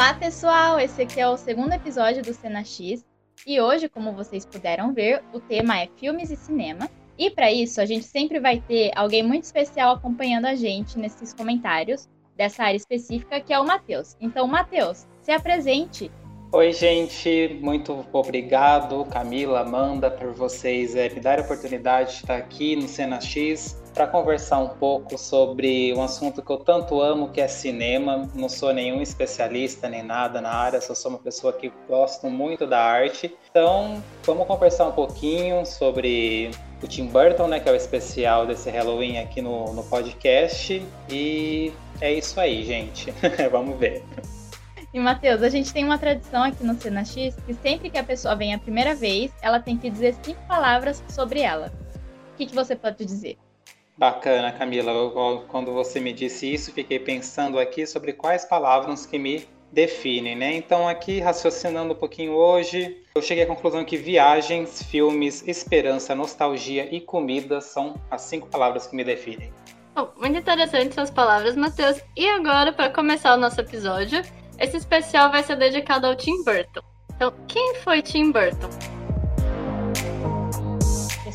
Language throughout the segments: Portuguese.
Olá, pessoal! Esse aqui é o segundo episódio do Cena X. E hoje, como vocês puderam ver, o tema é filmes e cinema. E para isso, a gente sempre vai ter alguém muito especial acompanhando a gente nesses comentários dessa área específica, que é o Matheus. Então, Matheus, se apresente. Oi, gente, muito obrigado, Camila, Amanda, por vocês é, me darem a oportunidade de estar aqui no Cena X para conversar um pouco sobre um assunto que eu tanto amo, que é cinema. Não sou nenhum especialista nem nada na área, só sou uma pessoa que gosto muito da arte. Então, vamos conversar um pouquinho sobre o Tim Burton, né, que é o especial desse Halloween aqui no, no podcast. E é isso aí, gente. vamos ver. E, Matheus, a gente tem uma tradição aqui no Cena X que sempre que a pessoa vem a primeira vez, ela tem que dizer cinco palavras sobre ela. O que, que você pode dizer? Bacana, Camila. Eu, quando você me disse isso, fiquei pensando aqui sobre quais palavras que me definem, né? Então, aqui, raciocinando um pouquinho hoje, eu cheguei à conclusão que viagens, filmes, esperança, nostalgia e comida são as cinco palavras que me definem. Bom, muito interessantes suas palavras, Matheus. E agora, para começar o nosso episódio, esse especial vai ser dedicado ao Tim Burton. Então, quem foi Tim Burton?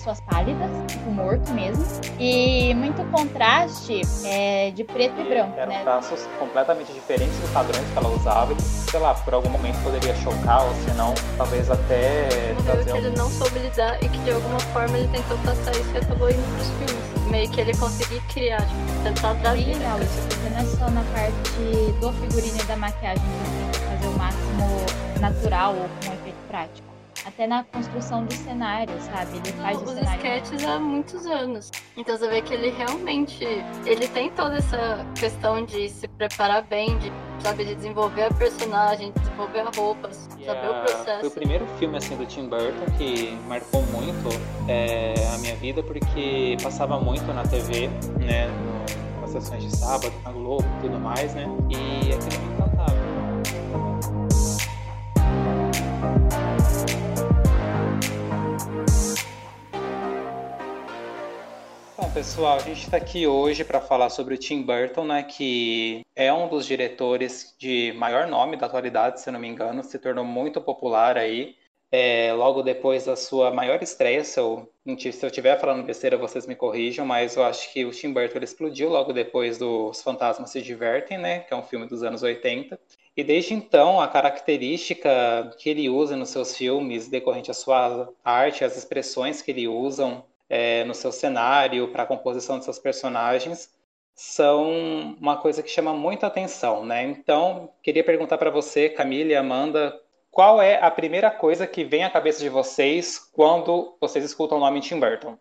Pessoas pálidas, tipo morto mesmo, e muito contraste é, de preto e branco, Eram né? traços completamente diferentes dos padrões que ela usava e, sei lá, por algum momento poderia chocar, ou se não, talvez até trazer... que ele não soube lidar e que de alguma forma ele tentou passar isso e acabou indo pros filmes. Meio que ele conseguiu criar, tipo, tentar dar vida. Legal isso, porque não é só na parte do figurino e da maquiagem que ele tenta fazer o máximo natural ou com efeito prático até na construção do cenário, sabe? Ele faz Não, o os cenário. sketches há muitos anos. Então você vê que ele realmente, ele tem toda essa questão de se preparar bem, de sabe, de desenvolver a personagem, desenvolver a roupa, saber o processo. Foi o primeiro filme assim do Tim Burton que marcou muito é, a minha vida porque passava muito na TV, né? No, nas sessões de sábado, na Globo, e tudo mais, né? E aquilo pessoal, a gente está aqui hoje para falar sobre o Tim Burton, né, que é um dos diretores de maior nome da atualidade, se não me engano, se tornou muito popular aí, é, logo depois da sua maior estreia, se eu se eu estiver falando besteira, vocês me corrijam, mas eu acho que o Tim Burton explodiu logo depois do Os Fantasmas Se Divertem, né, que é um filme dos anos 80, e desde então, a característica que ele usa nos seus filmes, decorrente à sua arte, as expressões que ele usam, é, no seu cenário, para a composição de seus personagens, são uma coisa que chama muita atenção, né? Então, queria perguntar para você, Camila e Amanda, qual é a primeira coisa que vem à cabeça de vocês quando vocês escutam o nome Tim Burton?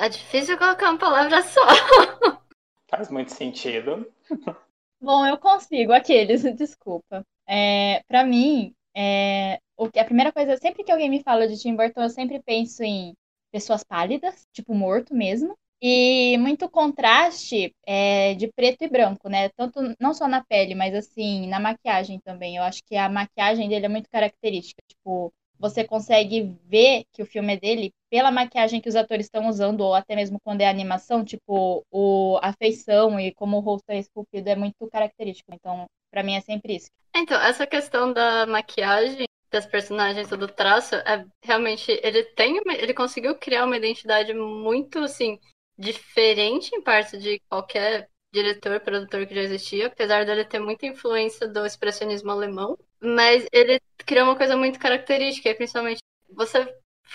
É difícil colocar uma palavra só. Faz muito sentido. Bom, eu consigo, aqueles, desculpa. É, para mim, é, o que, a primeira coisa, sempre que alguém me fala de Tim Burton, eu sempre penso em pessoas pálidas, tipo morto mesmo, e muito contraste é, de preto e branco, né? Tanto não só na pele, mas assim, na maquiagem também. Eu acho que a maquiagem dele é muito característica. Tipo, você consegue ver que o filme é dele pela maquiagem que os atores estão usando, ou até mesmo quando é animação, tipo, o, a feição e como o rosto é esculpido é muito característico. Então, para mim é sempre isso. Então, essa questão da maquiagem das personagens do traço é realmente ele tem ele conseguiu criar uma identidade muito assim diferente em parte de qualquer diretor, produtor que já existia, apesar dele ter muita influência do expressionismo alemão, mas ele criou uma coisa muito característica, principalmente você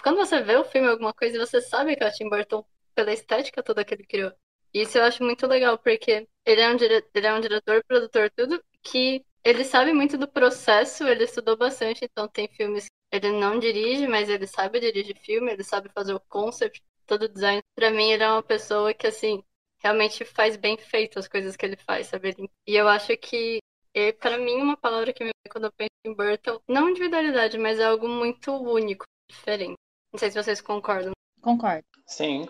quando você vê o filme alguma coisa, você sabe que é o Tim Burton pela estética toda que ele criou. Isso eu acho muito legal, porque ele é um, dire... ele é um diretor, produtor, tudo que ele sabe muito do processo, ele estudou bastante, então tem filmes que ele não dirige, mas ele sabe dirigir filme, ele sabe fazer o concept, todo o design. Para mim, ele é uma pessoa que, assim, realmente faz bem feito as coisas que ele faz, sabe? E eu acho que, para mim, uma palavra que me vem quando eu penso em Burton, não individualidade, mas é algo muito único, diferente. Não sei se vocês concordam. Concordo. Sim,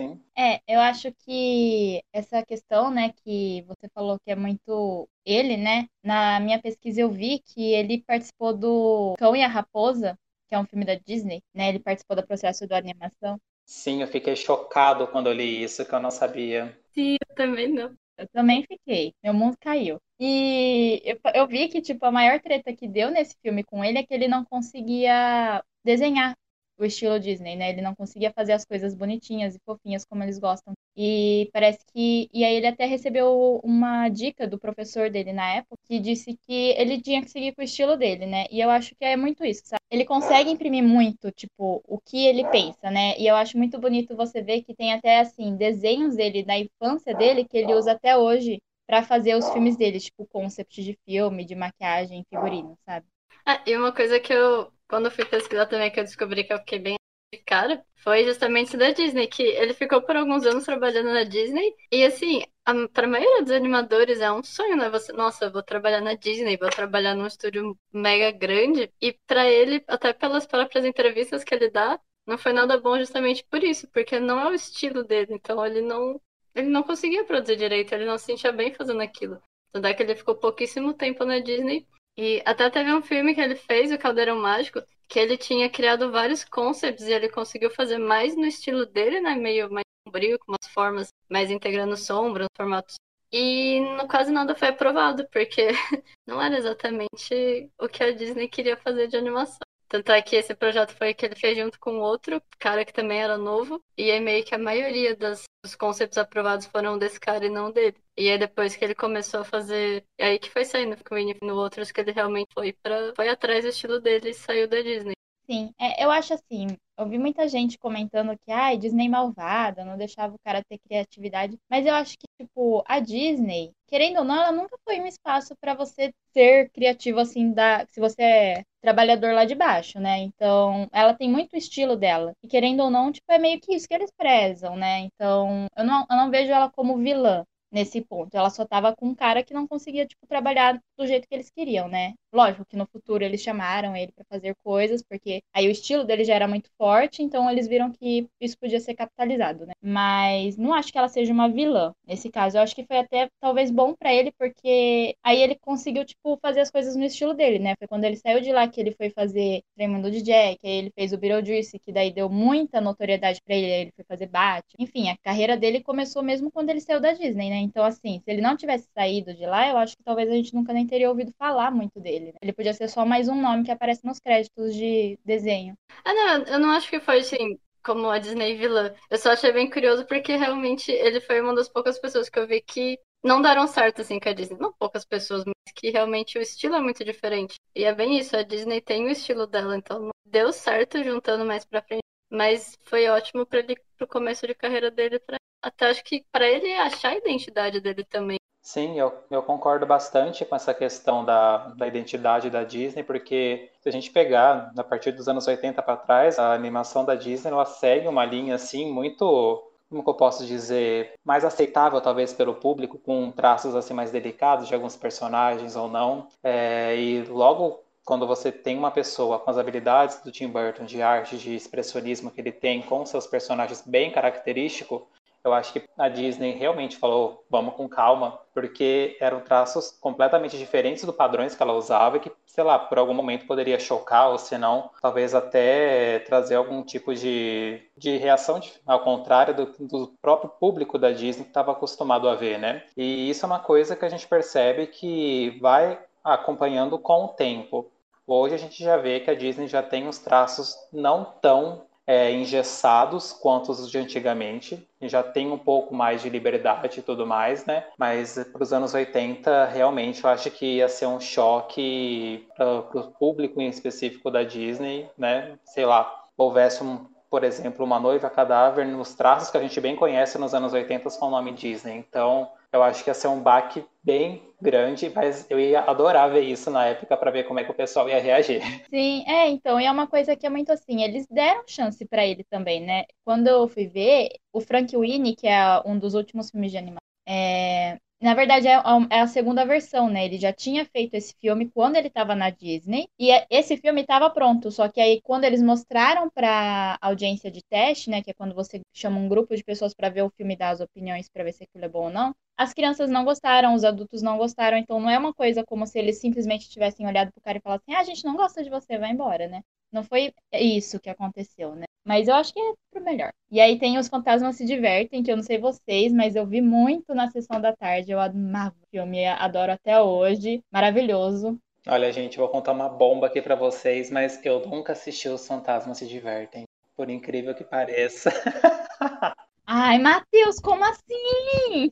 Sim. É, eu acho que essa questão, né, que você falou que é muito ele, né? Na minha pesquisa eu vi que ele participou do Cão e a Raposa, que é um filme da Disney, né? Ele participou do processo da animação. Sim, eu fiquei chocado quando eu li isso, que eu não sabia. Sim, eu também não. Eu também fiquei. Meu mundo caiu. E eu, eu vi que, tipo, a maior treta que deu nesse filme com ele é que ele não conseguia desenhar o estilo Disney, né? Ele não conseguia fazer as coisas bonitinhas e fofinhas como eles gostam. E parece que. E aí ele até recebeu uma dica do professor dele na época, que disse que ele tinha que seguir com o estilo dele, né? E eu acho que é muito isso, sabe? Ele consegue imprimir muito, tipo, o que ele pensa, né? E eu acho muito bonito você ver que tem até, assim, desenhos dele da infância dele que ele usa até hoje para fazer os filmes dele, tipo, concept de filme, de maquiagem, figurino, sabe? Ah, e uma coisa que eu quando eu fui pesquisar também, que eu descobri que eu fiquei bem de cara, foi justamente da Disney, que ele ficou por alguns anos trabalhando na Disney, e assim, a maioria dos animadores é um sonho, né? Você, nossa, eu vou trabalhar na Disney, vou trabalhar num estúdio mega grande, e para ele, até pelas próprias entrevistas que ele dá, não foi nada bom justamente por isso, porque não é o estilo dele, então ele não ele não conseguia produzir direito, ele não se sentia bem fazendo aquilo. Tanto é que ele ficou pouquíssimo tempo na Disney e até teve um filme que ele fez, O Caldeirão Mágico, que ele tinha criado vários concepts e ele conseguiu fazer mais no estilo dele, né? Meio mais sombrio, com umas formas mais integrando sombras, formatos. E no quase nada foi aprovado, porque não era exatamente o que a Disney queria fazer de animação. Tanto é que esse projeto foi que ele fez junto com outro cara que também era novo. E aí meio que a maioria das, dos conceitos aprovados foram desse cara e não dele. E aí depois que ele começou a fazer. É aí que foi saindo com no outros que ele realmente foi para foi atrás do estilo dele e saiu da Disney. Sim, é, eu acho assim, eu vi muita gente comentando que, ai, Disney malvada, não deixava o cara ter criatividade. Mas eu acho que, tipo, a Disney, querendo ou não, ela nunca foi um espaço para você ser criativo, assim, da, se você é trabalhador lá de baixo, né? Então, ela tem muito estilo dela. E querendo ou não, tipo, é meio que isso que eles prezam, né? Então, eu não, eu não vejo ela como vilã nesse ponto. Ela só tava com um cara que não conseguia, tipo, trabalhar do jeito que eles queriam, né? Lógico que no futuro eles chamaram ele para fazer coisas, porque aí o estilo dele já era muito forte, então eles viram que isso podia ser capitalizado, né? Mas não acho que ela seja uma vilã nesse caso. Eu acho que foi até talvez bom para ele, porque aí ele conseguiu, tipo, fazer as coisas no estilo dele, né? Foi quando ele saiu de lá que ele foi fazer Tremendo de Jack, aí ele fez o Beetlejuice, que daí deu muita notoriedade para ele, aí ele foi fazer Batman. Enfim, a carreira dele começou mesmo quando ele saiu da Disney, né? Então, assim, se ele não tivesse saído de lá, eu acho que talvez a gente nunca nem teria ouvido falar muito dele. Né? Ele podia ser só mais um nome que aparece nos créditos de desenho. Ah, não, eu não acho que foi assim, como a Disney vilã. Eu só achei bem curioso porque realmente ele foi uma das poucas pessoas que eu vi que não deram certo assim com a Disney. Não poucas pessoas, mas que realmente o estilo é muito diferente. E é bem isso, a Disney tem o estilo dela, então deu certo juntando mais pra frente. Mas foi ótimo para ele pro começo de carreira dele, pra, até acho que para ele achar a identidade dele também. Sim, eu, eu concordo bastante com essa questão da, da identidade da Disney, porque se a gente pegar a partir dos anos 80 para trás, a animação da Disney ela segue uma linha assim muito como eu posso dizer, mais aceitável talvez pelo público, com traços assim mais delicados de alguns personagens ou não. É, e logo quando você tem uma pessoa com as habilidades do Tim Burton de arte, de expressionismo que ele tem com seus personagens bem característico, eu acho que a Disney realmente falou, vamos com calma, porque eram traços completamente diferentes do padrões que ela usava e que, sei lá, por algum momento poderia chocar, ou se não, talvez até trazer algum tipo de, de reação de, ao contrário do, do próprio público da Disney que estava acostumado a ver, né? E isso é uma coisa que a gente percebe que vai acompanhando com o tempo. Hoje a gente já vê que a Disney já tem os traços não tão é, engessados quanto os de antigamente, já tem um pouco mais de liberdade e tudo mais, né? Mas para os anos 80, realmente, eu acho que ia ser um choque para o público em específico da Disney, né? Sei lá, houvesse um por exemplo, Uma Noiva Cadáver, nos traços que a gente bem conhece nos anos 80 com o nome Disney. Então, eu acho que ia ser um baque bem grande, mas eu ia adorar ver isso na época para ver como é que o pessoal ia reagir. Sim, é, então, e é uma coisa que é muito assim, eles deram chance para ele também, né? Quando eu fui ver, o Frank Winnie, que é um dos últimos filmes de animação, é, na verdade, é, é a segunda versão, né? Ele já tinha feito esse filme quando ele estava na Disney. E é, esse filme estava pronto. Só que aí, quando eles mostraram para audiência de teste, né? Que é quando você chama um grupo de pessoas para ver o filme e dar as opiniões para ver se aquilo é bom ou não. As crianças não gostaram, os adultos não gostaram. Então, não é uma coisa como se eles simplesmente tivessem olhado pro cara e falassem: ah, a gente não gosta de você, vai embora, né? Não foi isso que aconteceu, né? Mas eu acho que é pro melhor. E aí tem Os Fantasmas Se Divertem, que eu não sei vocês, mas eu vi muito na sessão da tarde. Eu amava o filme, adoro até hoje. Maravilhoso. Olha, gente, vou contar uma bomba aqui para vocês, mas eu nunca assisti Os Fantasmas Se Divertem. Por incrível que pareça. Ai, Matheus, como assim?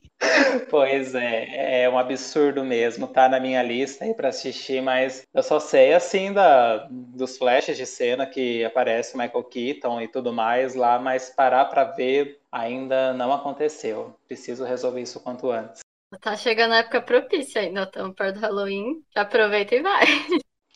Pois é, é um absurdo mesmo. Tá na minha lista aí para assistir, mas eu só sei assim da, dos flashes de cena que aparece Michael Keaton e tudo mais lá, mas parar para ver ainda não aconteceu. Preciso resolver isso quanto antes. Tá chegando a época propícia ainda, estamos perto do Halloween. Aproveita e vai.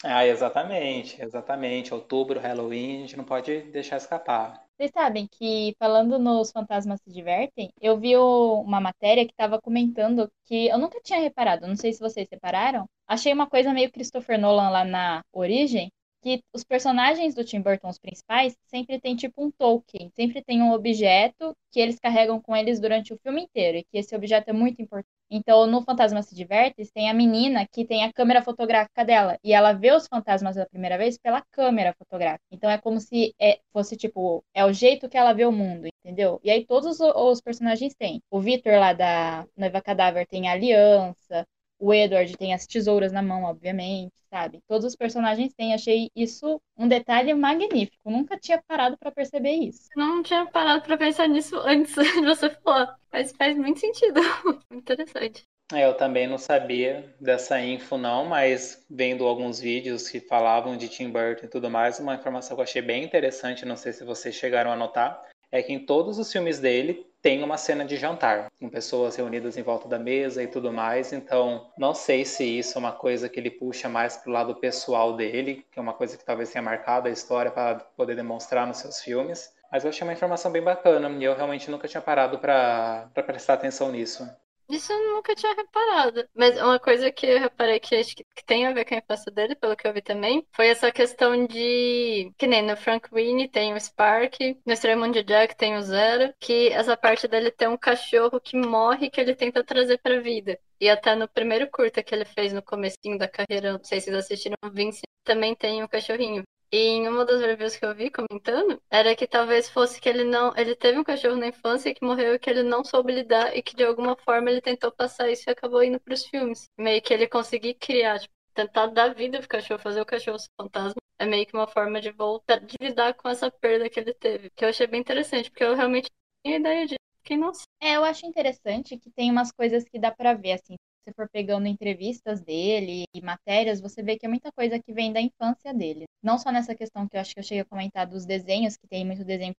Ah, exatamente, exatamente. Outubro, Halloween, a gente não pode deixar escapar. Vocês sabem que, falando nos Fantasmas Se Divertem, eu vi uma matéria que estava comentando que eu nunca tinha reparado, não sei se vocês separaram. Achei uma coisa meio Christopher Nolan lá na origem, que os personagens do Tim Burton, os principais, sempre tem tipo um token, sempre tem um objeto que eles carregam com eles durante o filme inteiro, e que esse objeto é muito importante. Então, no Fantasma se Diverte, tem a menina que tem a câmera fotográfica dela, e ela vê os fantasmas pela primeira vez pela câmera fotográfica. Então, é como se é, fosse tipo, é o jeito que ela vê o mundo, entendeu? E aí todos os, os personagens têm. O Victor lá da Noiva Cadáver tem a aliança, o Edward tem as tesouras na mão, obviamente, sabe? Todos os personagens têm. Achei isso um detalhe magnífico. Nunca tinha parado para perceber isso. Não tinha parado para pensar nisso antes de você falar. Mas faz muito sentido. Interessante. É, eu também não sabia dessa info, não, mas vendo alguns vídeos que falavam de Tim Burton e tudo mais, uma informação que eu achei bem interessante, não sei se vocês chegaram a notar, é que em todos os filmes dele tem uma cena de jantar, com pessoas reunidas em volta da mesa e tudo mais. Então, não sei se isso é uma coisa que ele puxa mais pro lado pessoal dele, que é uma coisa que talvez tenha marcado a história para poder demonstrar nos seus filmes. Mas eu achei uma informação bem bacana e eu realmente nunca tinha parado para prestar atenção nisso. Isso eu nunca tinha reparado. Mas uma coisa que eu reparei que acho que tem a ver com a infância dele, pelo que eu vi também, foi essa questão de. Que nem no Frank Winnie tem o Spark, no Extremond Jack tem o Zero, que essa parte dele tem um cachorro que morre que ele tenta trazer pra vida. E até no primeiro curta que ele fez no comecinho da carreira, não sei se vocês assistiram, Vince, também tem um cachorrinho. E em uma das reviews que eu vi comentando, era que talvez fosse que ele não. Ele teve um cachorro na infância que morreu e que ele não soube lidar e que de alguma forma ele tentou passar isso e acabou indo pros filmes. Meio que ele conseguir criar, tipo, tentar dar vida pro cachorro, fazer o cachorro ser fantasma. É meio que uma forma de voltar, de lidar com essa perda que ele teve. Que eu achei bem interessante, porque eu realmente tinha ideia disso. Quem não É, eu acho interessante que tem umas coisas que dá para ver, assim você for pegando entrevistas dele e matérias, você vê que é muita coisa que vem da infância dele. Não só nessa questão que eu acho que eu cheguei a comentar dos desenhos, que tem muito desenho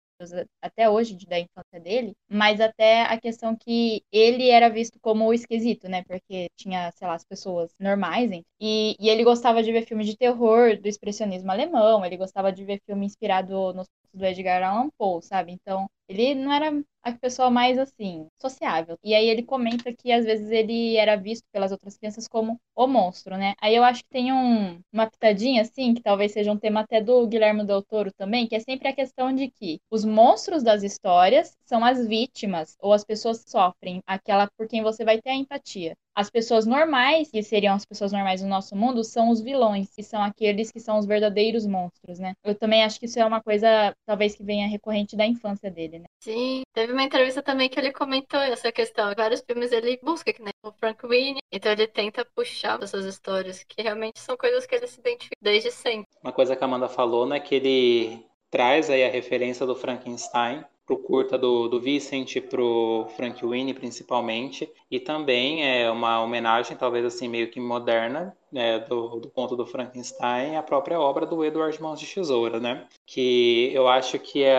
até hoje da infância dele, mas até a questão que ele era visto como o esquisito, né? Porque tinha, sei lá, as pessoas normais, hein? E, e ele gostava de ver filme de terror, do expressionismo alemão, ele gostava de ver filme inspirado nos do Edgar Allan Poe, sabe? Então, ele não era a pessoa mais assim, sociável. E aí ele comenta que às vezes ele era visto pelas outras crianças como o monstro, né? Aí eu acho que tem um, uma pitadinha assim, que talvez seja um tema até do Guilherme Del Toro também, que é sempre a questão de que os monstros das histórias são as vítimas ou as pessoas que sofrem, aquela por quem você vai ter a empatia. As pessoas normais, que seriam as pessoas normais do nosso mundo, são os vilões, que são aqueles que são os verdadeiros monstros, né? Eu também acho que isso é uma coisa, talvez, que venha recorrente da infância dele, né? Sim, teve uma entrevista também que ele comentou essa questão. Vários filmes ele busca, que nem o Frank Winnie, então ele tenta puxar essas histórias, que realmente são coisas que ele se identifica desde sempre. Uma coisa que a Amanda falou, né, que ele traz aí a referência do Frankenstein pro curta do, do Vicente, pro Frank Winnie principalmente, e também é uma homenagem, talvez assim, meio que moderna, né, do, do conto do Frankenstein, a própria obra do Edward Mãos de Tesoura, né, que eu acho que é,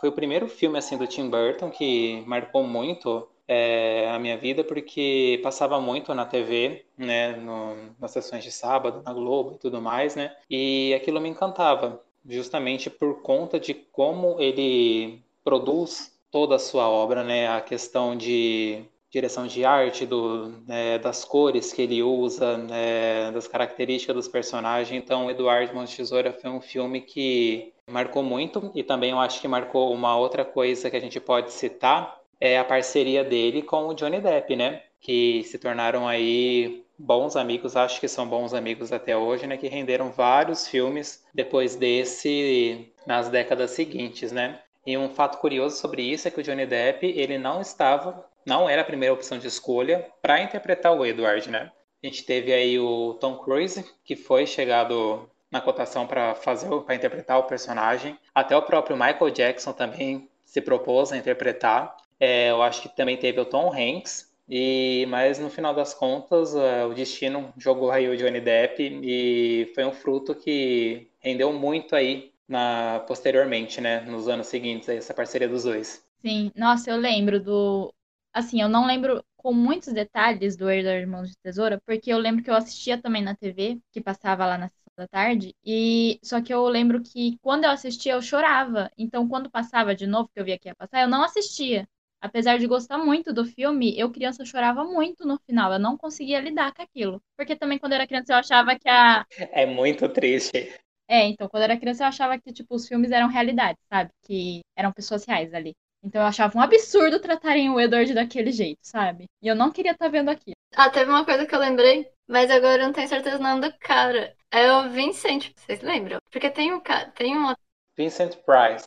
foi o primeiro filme, assim, do Tim Burton que marcou muito é, a minha vida, porque passava muito na TV, né, no, nas sessões de sábado, na Globo e tudo mais, né, e aquilo me encantava, justamente por conta de como ele produz toda a sua obra, né? A questão de direção de arte, do, né, das cores que ele usa, né, das características dos personagens. Então, Eduardo Mãos Tesoura foi um filme que marcou muito e também eu acho que marcou uma outra coisa que a gente pode citar é a parceria dele com o Johnny Depp, né? Que se tornaram aí bons amigos, acho que são bons amigos até hoje, né? Que renderam vários filmes depois desse nas décadas seguintes, né? E um fato curioso sobre isso é que o Johnny Depp ele não estava, não era a primeira opção de escolha para interpretar o Edward, né? A gente teve aí o Tom Cruise que foi chegado na cotação para fazer para interpretar o personagem. Até o próprio Michael Jackson também se propôs a interpretar. É, eu acho que também teve o Tom Hanks. E mas no final das contas é, o destino jogou aí o Johnny Depp e foi um fruto que rendeu muito aí na posteriormente, né, nos anos seguintes essa parceria dos dois. Sim, nossa, eu lembro do assim, eu não lembro com muitos detalhes do Edward Irmãos de Tesoura, porque eu lembro que eu assistia também na TV, que passava lá na da tarde. E só que eu lembro que quando eu assistia, eu chorava. Então, quando passava de novo, que eu via que ia passar, eu não assistia. Apesar de gostar muito do filme, eu criança chorava muito no final. Eu não conseguia lidar com aquilo. Porque também quando eu era criança eu achava que a. É muito triste. É, então, quando eu era criança eu achava que, tipo, os filmes eram realidade, sabe? Que eram pessoas reais ali. Então eu achava um absurdo tratarem o Edward daquele jeito, sabe? E eu não queria estar tá vendo aquilo. Ah, teve uma coisa que eu lembrei, mas agora eu não tenho certeza o nome do cara. É o Vincent, vocês lembram? Porque tem um cara, tem um Vincent Price.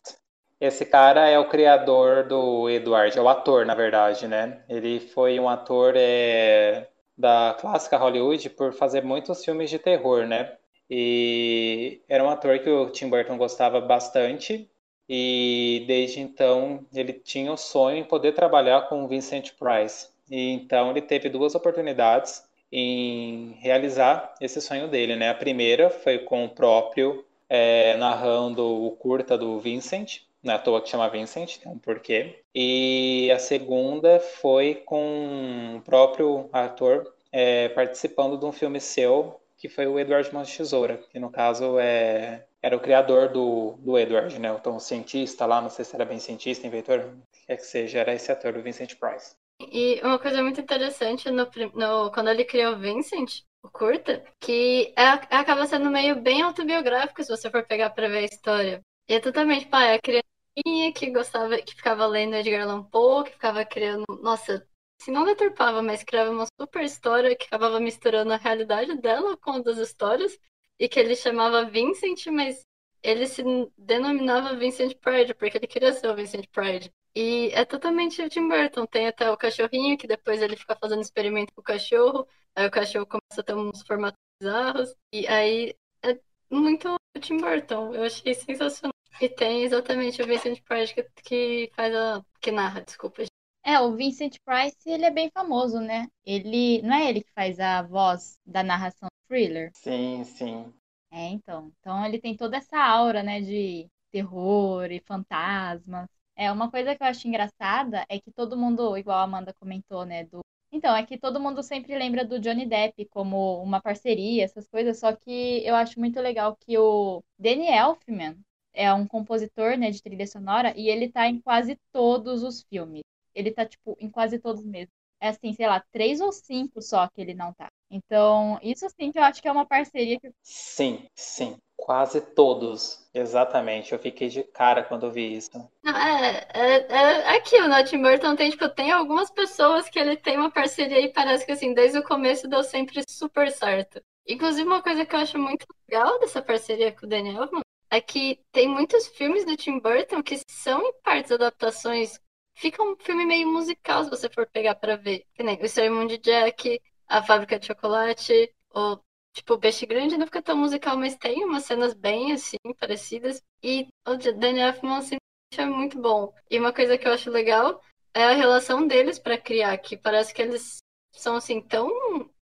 Esse cara é o criador do Edward, é o ator, na verdade, né? Ele foi um ator é, da clássica Hollywood por fazer muitos filmes de terror, né? E era um ator que o Tim Burton gostava bastante. E desde então ele tinha o sonho em poder trabalhar com o Vincent Price. E então ele teve duas oportunidades em realizar esse sonho dele, né? A primeira foi com o próprio é, narrando o curta do Vincent, não é toa que chama Vincent, tem um porquê. E a segunda foi com o próprio ator é, participando de um filme seu, que foi o Edward Mãos Tesoura, que no caso é, era o criador do, do Edward, né? Então, o cientista lá, não sei se era bem cientista, inventor, o que quer que seja, era esse ator, o Vincent Price. E uma coisa muito interessante no, no, quando ele criou Vincent, o curta, que é, acaba sendo meio bem autobiográfico se você for pegar pra ver a história. E é totalmente, pá, é a criancinha que gostava, que ficava lendo Edgar Allan Poe, que ficava criando, nossa, se não deturpava, mas criava uma super história que acabava misturando a realidade dela com a das histórias, e que ele chamava Vincent, mas ele se denominava Vincent Pride, porque ele queria ser o Vincent Pride. E é totalmente o Tim Burton. Tem até o cachorrinho, que depois ele fica fazendo experimento com o cachorro. Aí o cachorro começa a ter uns formatos bizarros. E aí é muito o Tim Burton. Eu achei sensacional. E tem exatamente o Vincent Price que, que faz a. que narra, desculpa. É, o Vincent Price, ele é bem famoso, né? Ele. Não é ele que faz a voz da narração thriller? Sim, sim. É, então. Então ele tem toda essa aura, né, de terror e fantasmas. É, uma coisa que eu acho engraçada é que todo mundo, igual a Amanda comentou, né, do então, é que todo mundo sempre lembra do Johnny Depp como uma parceria, essas coisas, só que eu acho muito legal que o Danny Elfman é um compositor, né, de trilha sonora e ele tá em quase todos os filmes. Ele tá, tipo, em quase todos mesmo. É assim, sei lá, três ou cinco só que ele não tá. Então, isso sim que eu acho que é uma parceria que. Sim, sim. Quase todos. Exatamente. Eu fiquei de cara quando vi isso. Não, é, é, é aquilo, né? Tim Burton tem, tipo, tem algumas pessoas que ele tem uma parceria e parece que, assim, desde o começo deu sempre super certo. Inclusive, uma coisa que eu acho muito legal dessa parceria com o Daniel é que tem muitos filmes do Tim Burton que são, em partes, adaptações. Fica um filme meio musical, se você for pegar para ver. Que nem O Sermão de Jack, A Fábrica de Chocolate, ou Tipo, o Peixe Grande não fica tão musical, mas tem umas cenas bem, assim, parecidas. E o Daniel Elfman, assim, é muito bom. E uma coisa que eu acho legal é a relação deles para criar, que parece que eles são, assim, tão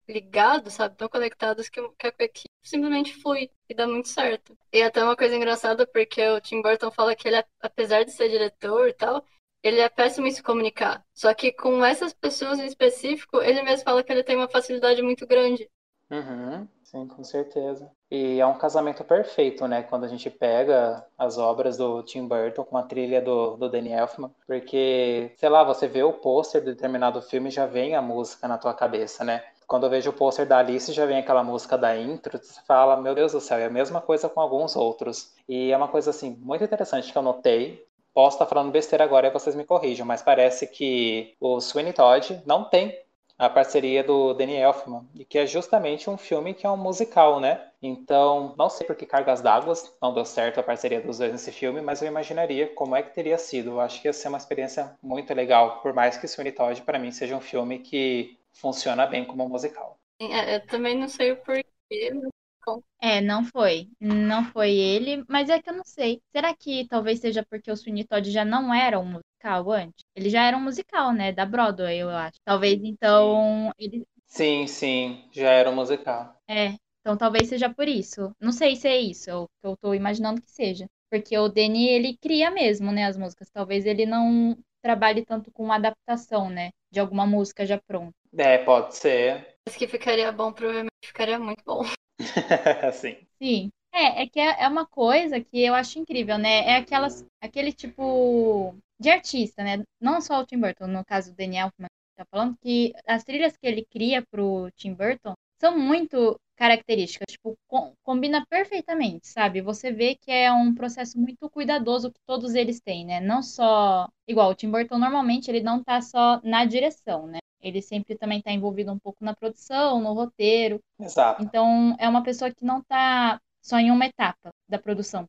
ligados, sabe? Tão conectados que, que a simplesmente flui e dá muito certo. E até uma coisa engraçada, porque o Tim Burton fala que ele, apesar de ser diretor e tal, ele é péssimo em se comunicar. Só que com essas pessoas em específico, ele mesmo fala que ele tem uma facilidade muito grande. Uhum. Sim, com certeza. E é um casamento perfeito, né? Quando a gente pega as obras do Tim Burton com a trilha do, do Danny Elfman, porque, sei lá, você vê o pôster de determinado filme e já vem a música na tua cabeça, né? Quando eu vejo o pôster da Alice, já vem aquela música da intro, você fala, meu Deus do céu, é a mesma coisa com alguns outros. E é uma coisa, assim, muito interessante que eu notei, posso estar falando besteira agora e vocês me corrijam, mas parece que o Sweeney Todd não tem a parceria do Danny Elfman, e que é justamente um filme que é um musical, né? Então, não sei por que Cargas d'Água não deu certo a parceria dos dois nesse filme, mas eu imaginaria como é que teria sido. Eu acho que ia ser uma experiência muito legal, por mais que Sweeney Todd, para mim, seja um filme que funciona bem como um musical. É, eu também não sei o porquê, é, não foi. Não foi ele, mas é que eu não sei. Será que talvez seja porque o Sweeney Todd já não era um musical antes? Ele já era um musical, né? Da Broadway, eu acho. Talvez então ele. Sim, sim, já era um musical. É, então talvez seja por isso. Não sei se é isso, eu, eu tô imaginando que seja. Porque o Danny, ele cria mesmo, né, as músicas. Talvez ele não trabalhe tanto com adaptação, né, de alguma música já pronta. É, pode ser. Mas que ficaria bom, provavelmente ficaria muito bom. Sim. Sim. É, é que é, é uma coisa que eu acho incrível, né? É aquelas, aquele tipo de artista, né? Não só o Tim Burton, no caso do Daniel, que tá falando, que as trilhas que ele cria pro Tim Burton são muito características, tipo, com, combina perfeitamente, sabe? Você vê que é um processo muito cuidadoso que todos eles têm, né? Não só. Igual, o Tim Burton normalmente ele não tá só na direção, né? Ele sempre também está envolvido um pouco na produção, no roteiro. Exato. Então, é uma pessoa que não está só em uma etapa da produção.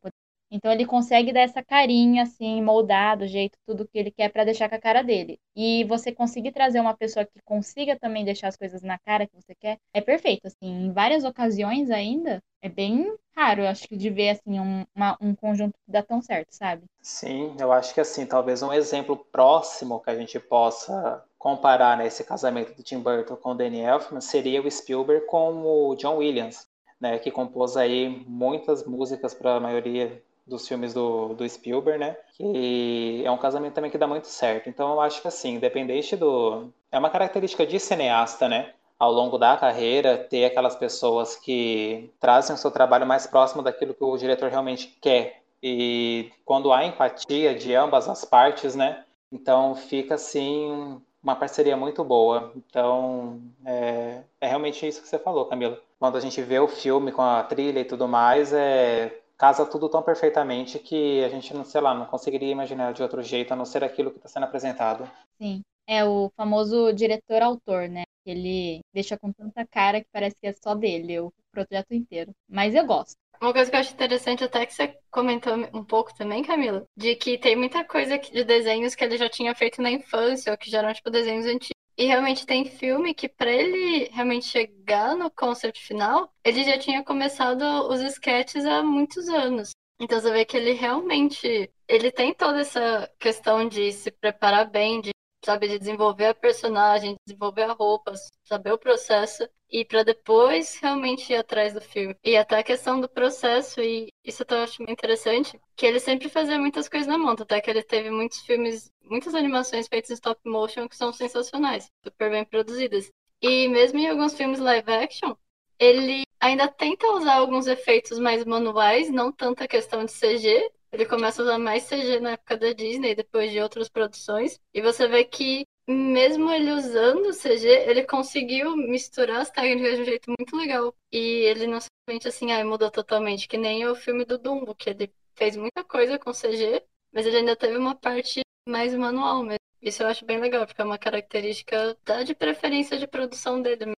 Então, ele consegue dar essa carinha, assim, moldar do jeito, tudo que ele quer para deixar com a cara dele. E você conseguir trazer uma pessoa que consiga também deixar as coisas na cara que você quer, é perfeito. Assim, em várias ocasiões ainda, é bem raro, eu acho que de ver, assim, um, uma, um conjunto que dá tão certo, sabe? Sim, eu acho que, assim, talvez um exemplo próximo que a gente possa comparar né, esse casamento do Tim Burton com o Danny Elfman seria o Spielberg com o John Williams, né, que compôs aí muitas músicas para a maioria dos filmes do, do Spielberg, né? Que é um casamento também que dá muito certo. Então eu acho que assim, independente do. É uma característica de cineasta, né? Ao longo da carreira, ter aquelas pessoas que trazem o seu trabalho mais próximo daquilo que o diretor realmente quer. E quando há empatia de ambas as partes, né? Então fica assim uma parceria muito boa. Então, é, é, realmente isso que você falou, Camila. Quando a gente vê o filme com a trilha e tudo mais, é, casa tudo tão perfeitamente que a gente, não sei lá, não conseguiria imaginar de outro jeito, a não ser aquilo que está sendo apresentado. Sim, é o famoso diretor-autor, né? Ele deixa com tanta cara que parece que é só dele, o projeto inteiro. Mas eu gosto. Uma coisa que eu acho interessante, até que você comentou um pouco também, Camila, de que tem muita coisa de desenhos que ele já tinha feito na infância, ou que já eram, tipo, desenhos antigos. E realmente tem filme que, para ele realmente chegar no concept final, ele já tinha começado os sketches há muitos anos. Então você vê que ele realmente ele tem toda essa questão de se preparar bem, de sabe, de desenvolver a personagem, desenvolver a roupa, saber o processo e para depois realmente ir atrás do filme. E até a questão do processo, e isso eu acho interessante, que ele sempre fazia muitas coisas na mão, até que ele teve muitos filmes, muitas animações feitas em stop motion que são sensacionais, super bem produzidas. E mesmo em alguns filmes live action, ele ainda tenta usar alguns efeitos mais manuais, não tanta questão de CG, ele começa a usar mais CG na época da Disney, depois de outras produções. E você vê que, mesmo ele usando CG, ele conseguiu misturar as técnicas de um jeito muito legal. E ele não simplesmente assim, ah, mudou totalmente, que nem o filme do Dumbo, que ele fez muita coisa com CG, mas ele ainda teve uma parte mais manual mesmo. Isso eu acho bem legal, porque é uma característica da de preferência de produção dele.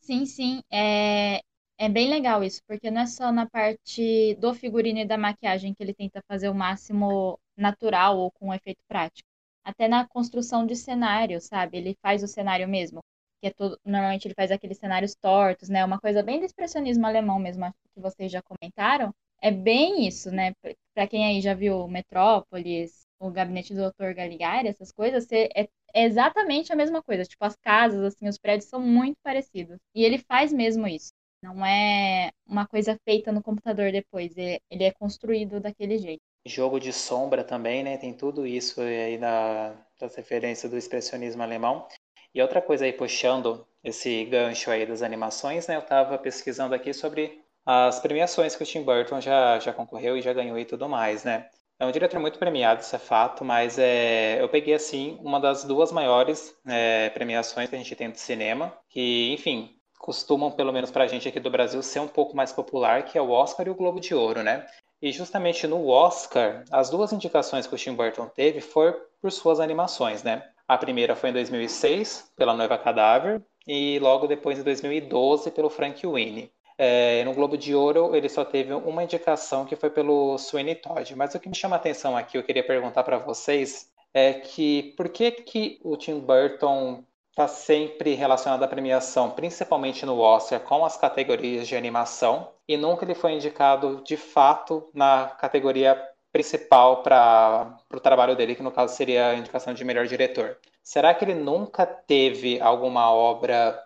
Sim, sim. É, é bem legal isso, porque não é só na parte do figurino e da maquiagem que ele tenta fazer o máximo natural ou com um efeito prático. Até na construção de cenário, sabe? Ele faz o cenário mesmo. Que é todo, normalmente ele faz aqueles cenários tortos, né? Uma coisa bem do expressionismo alemão mesmo, que vocês já comentaram. É bem isso, né? Para quem aí já viu Metrópolis, o Gabinete do Dr. Galigari, essas coisas, é, é exatamente a mesma coisa. Tipo, as casas, assim, os prédios são muito parecidos. E ele faz mesmo isso. Não é uma coisa feita no computador depois, é, ele é construído daquele jeito. Jogo de sombra também, né? Tem tudo isso aí da, das referências do expressionismo alemão. E outra coisa aí, puxando esse gancho aí das animações, né? Eu estava pesquisando aqui sobre as premiações que o Tim Burton já, já concorreu e já ganhou e tudo mais, né? É um diretor muito premiado, isso é fato, mas é, eu peguei, assim, uma das duas maiores é, premiações que a gente tem do cinema, que, enfim, costumam, pelo menos para a gente aqui do Brasil, ser um pouco mais popular, que é o Oscar e o Globo de Ouro, né? E justamente no Oscar, as duas indicações que o Tim Burton teve foram por suas animações, né? A primeira foi em 2006, pela Noiva Cadáver, e logo depois, em 2012, pelo Frank Winnie. É, no Globo de Ouro, ele só teve uma indicação que foi pelo Sweeney Todd. Mas o que me chama a atenção aqui, eu queria perguntar para vocês, é que por que, que o Tim Burton está sempre relacionado à premiação, principalmente no Oscar, com as categorias de animação, e nunca ele foi indicado de fato na categoria principal para o trabalho dele, que no caso seria a indicação de melhor diretor. Será que ele nunca teve alguma obra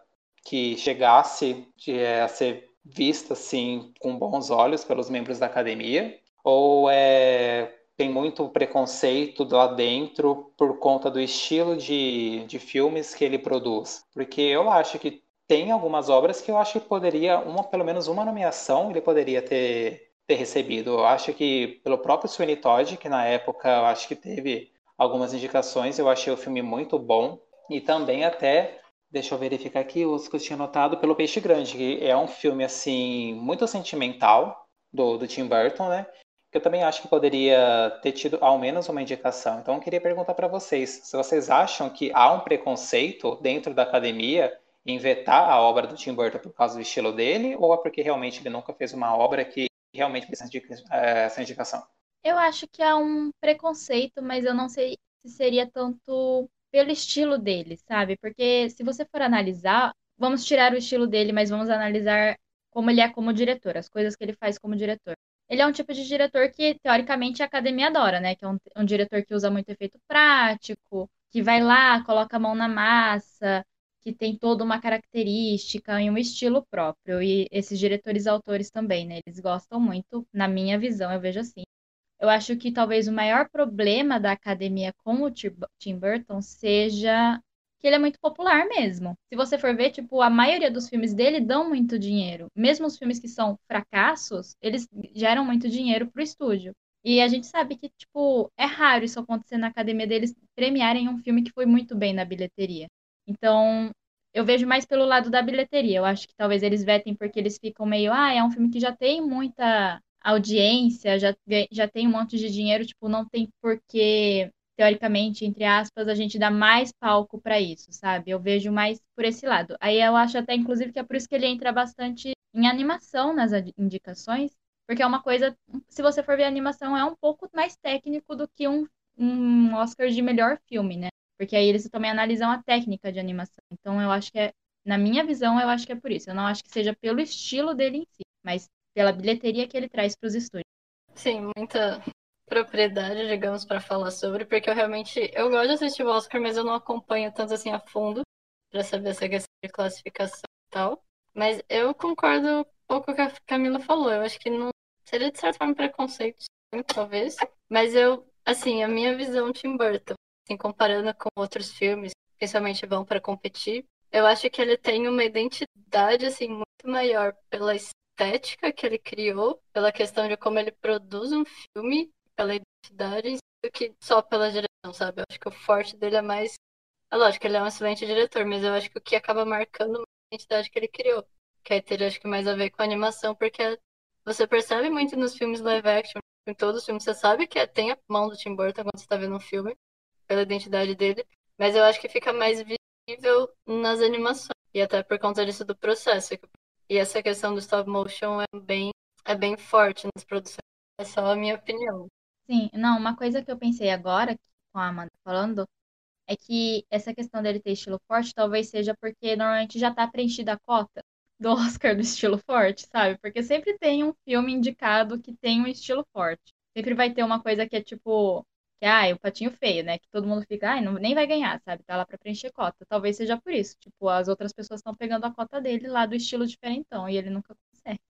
que chegasse de, é, a ser vista assim com bons olhos pelos membros da academia? Ou é, tem muito preconceito lá dentro por conta do estilo de, de filmes que ele produz? Porque eu acho que tem algumas obras que eu acho que poderia, uma, pelo menos uma nomeação, ele poderia ter ter recebido. Eu acho que pelo próprio Sweeney Todd, que na época eu acho que teve algumas indicações, eu achei o filme muito bom. E também até, deixa eu verificar aqui os que eu tinha notado, pelo Peixe Grande, que é um filme assim muito sentimental do, do Tim Burton, né? Que eu também acho que poderia ter tido ao menos uma indicação. Então eu queria perguntar para vocês, se vocês acham que há um preconceito dentro da academia em vetar a obra do Tim Burton por causa do estilo dele, ou é porque realmente ele nunca fez uma obra que realmente precisa eh, essa indicação? Eu acho que há um preconceito, mas eu não sei se seria tanto pelo estilo dele, sabe? Porque se você for analisar, vamos tirar o estilo dele, mas vamos analisar como ele é como diretor, as coisas que ele faz como diretor. Ele é um tipo de diretor que, teoricamente, a academia adora, né? Que é um, um diretor que usa muito efeito prático, que vai lá, coloca a mão na massa, que tem toda uma característica e um estilo próprio. E esses diretores autores também, né? Eles gostam muito, na minha visão, eu vejo assim. Eu acho que talvez o maior problema da academia com o Tim Burton seja que ele é muito popular mesmo. Se você for ver, tipo, a maioria dos filmes dele dão muito dinheiro. Mesmo os filmes que são fracassos, eles geram muito dinheiro pro estúdio. E a gente sabe que, tipo, é raro isso acontecer na academia deles premiarem um filme que foi muito bem na bilheteria. Então, eu vejo mais pelo lado da bilheteria. Eu acho que talvez eles vetem porque eles ficam meio, ah, é um filme que já tem muita audiência, já, já tem um monte de dinheiro, tipo, não tem porquê, teoricamente, entre aspas, a gente dar mais palco para isso, sabe? Eu vejo mais por esse lado. Aí eu acho até, inclusive, que é por isso que ele entra bastante em animação nas indicações, porque é uma coisa, se você for ver a animação, é um pouco mais técnico do que um, um Oscar de melhor filme, né? Porque aí eles também analisam a técnica de animação. Então eu acho que é, na minha visão, eu acho que é por isso. Eu não acho que seja pelo estilo dele em si, mas pela bilheteria que ele traz para os estúdios. Sim, muita propriedade, digamos, para falar sobre, porque eu realmente eu gosto de assistir o Oscar, mas eu não acompanho tanto assim a fundo para saber essa questão de classificação e tal. Mas eu concordo um pouco com o que a Camila falou. Eu acho que não seria de certa forma preconceito, talvez. Mas eu, assim, a minha visão Tim Burton assim, comparando com outros filmes, principalmente vão para competir, eu acho que ele tem uma identidade assim muito maior pela estética que ele criou, pela questão de como ele produz um filme, pela identidade do que só pela direção, sabe? Eu acho que o forte dele é mais é lógico, ele é um excelente diretor, mas eu acho que o que acaba marcando é a identidade que ele criou, que aí teria acho que mais a ver com a animação, porque você percebe muito nos filmes live action, em todos os filmes, você sabe que tem a mão do Tim Burton quando você está vendo um filme, pela identidade dele, mas eu acho que fica mais visível nas animações, e até por conta disso do processo. E essa questão do stop motion é bem, é bem forte nas produções. É só a minha opinião. Sim, não, uma coisa que eu pensei agora, com a Amanda falando, é que essa questão dele ter estilo forte talvez seja porque normalmente já tá preenchida a cota do Oscar do estilo forte, sabe? Porque sempre tem um filme indicado que tem um estilo forte. Sempre vai ter uma coisa que é tipo que ah, é o patinho feio, né? Que todo mundo fica, ah, não, nem vai ganhar, sabe? Tá lá pra preencher cota. Talvez seja por isso. Tipo, as outras pessoas estão pegando a cota dele lá do estilo diferentão e ele nunca consegue.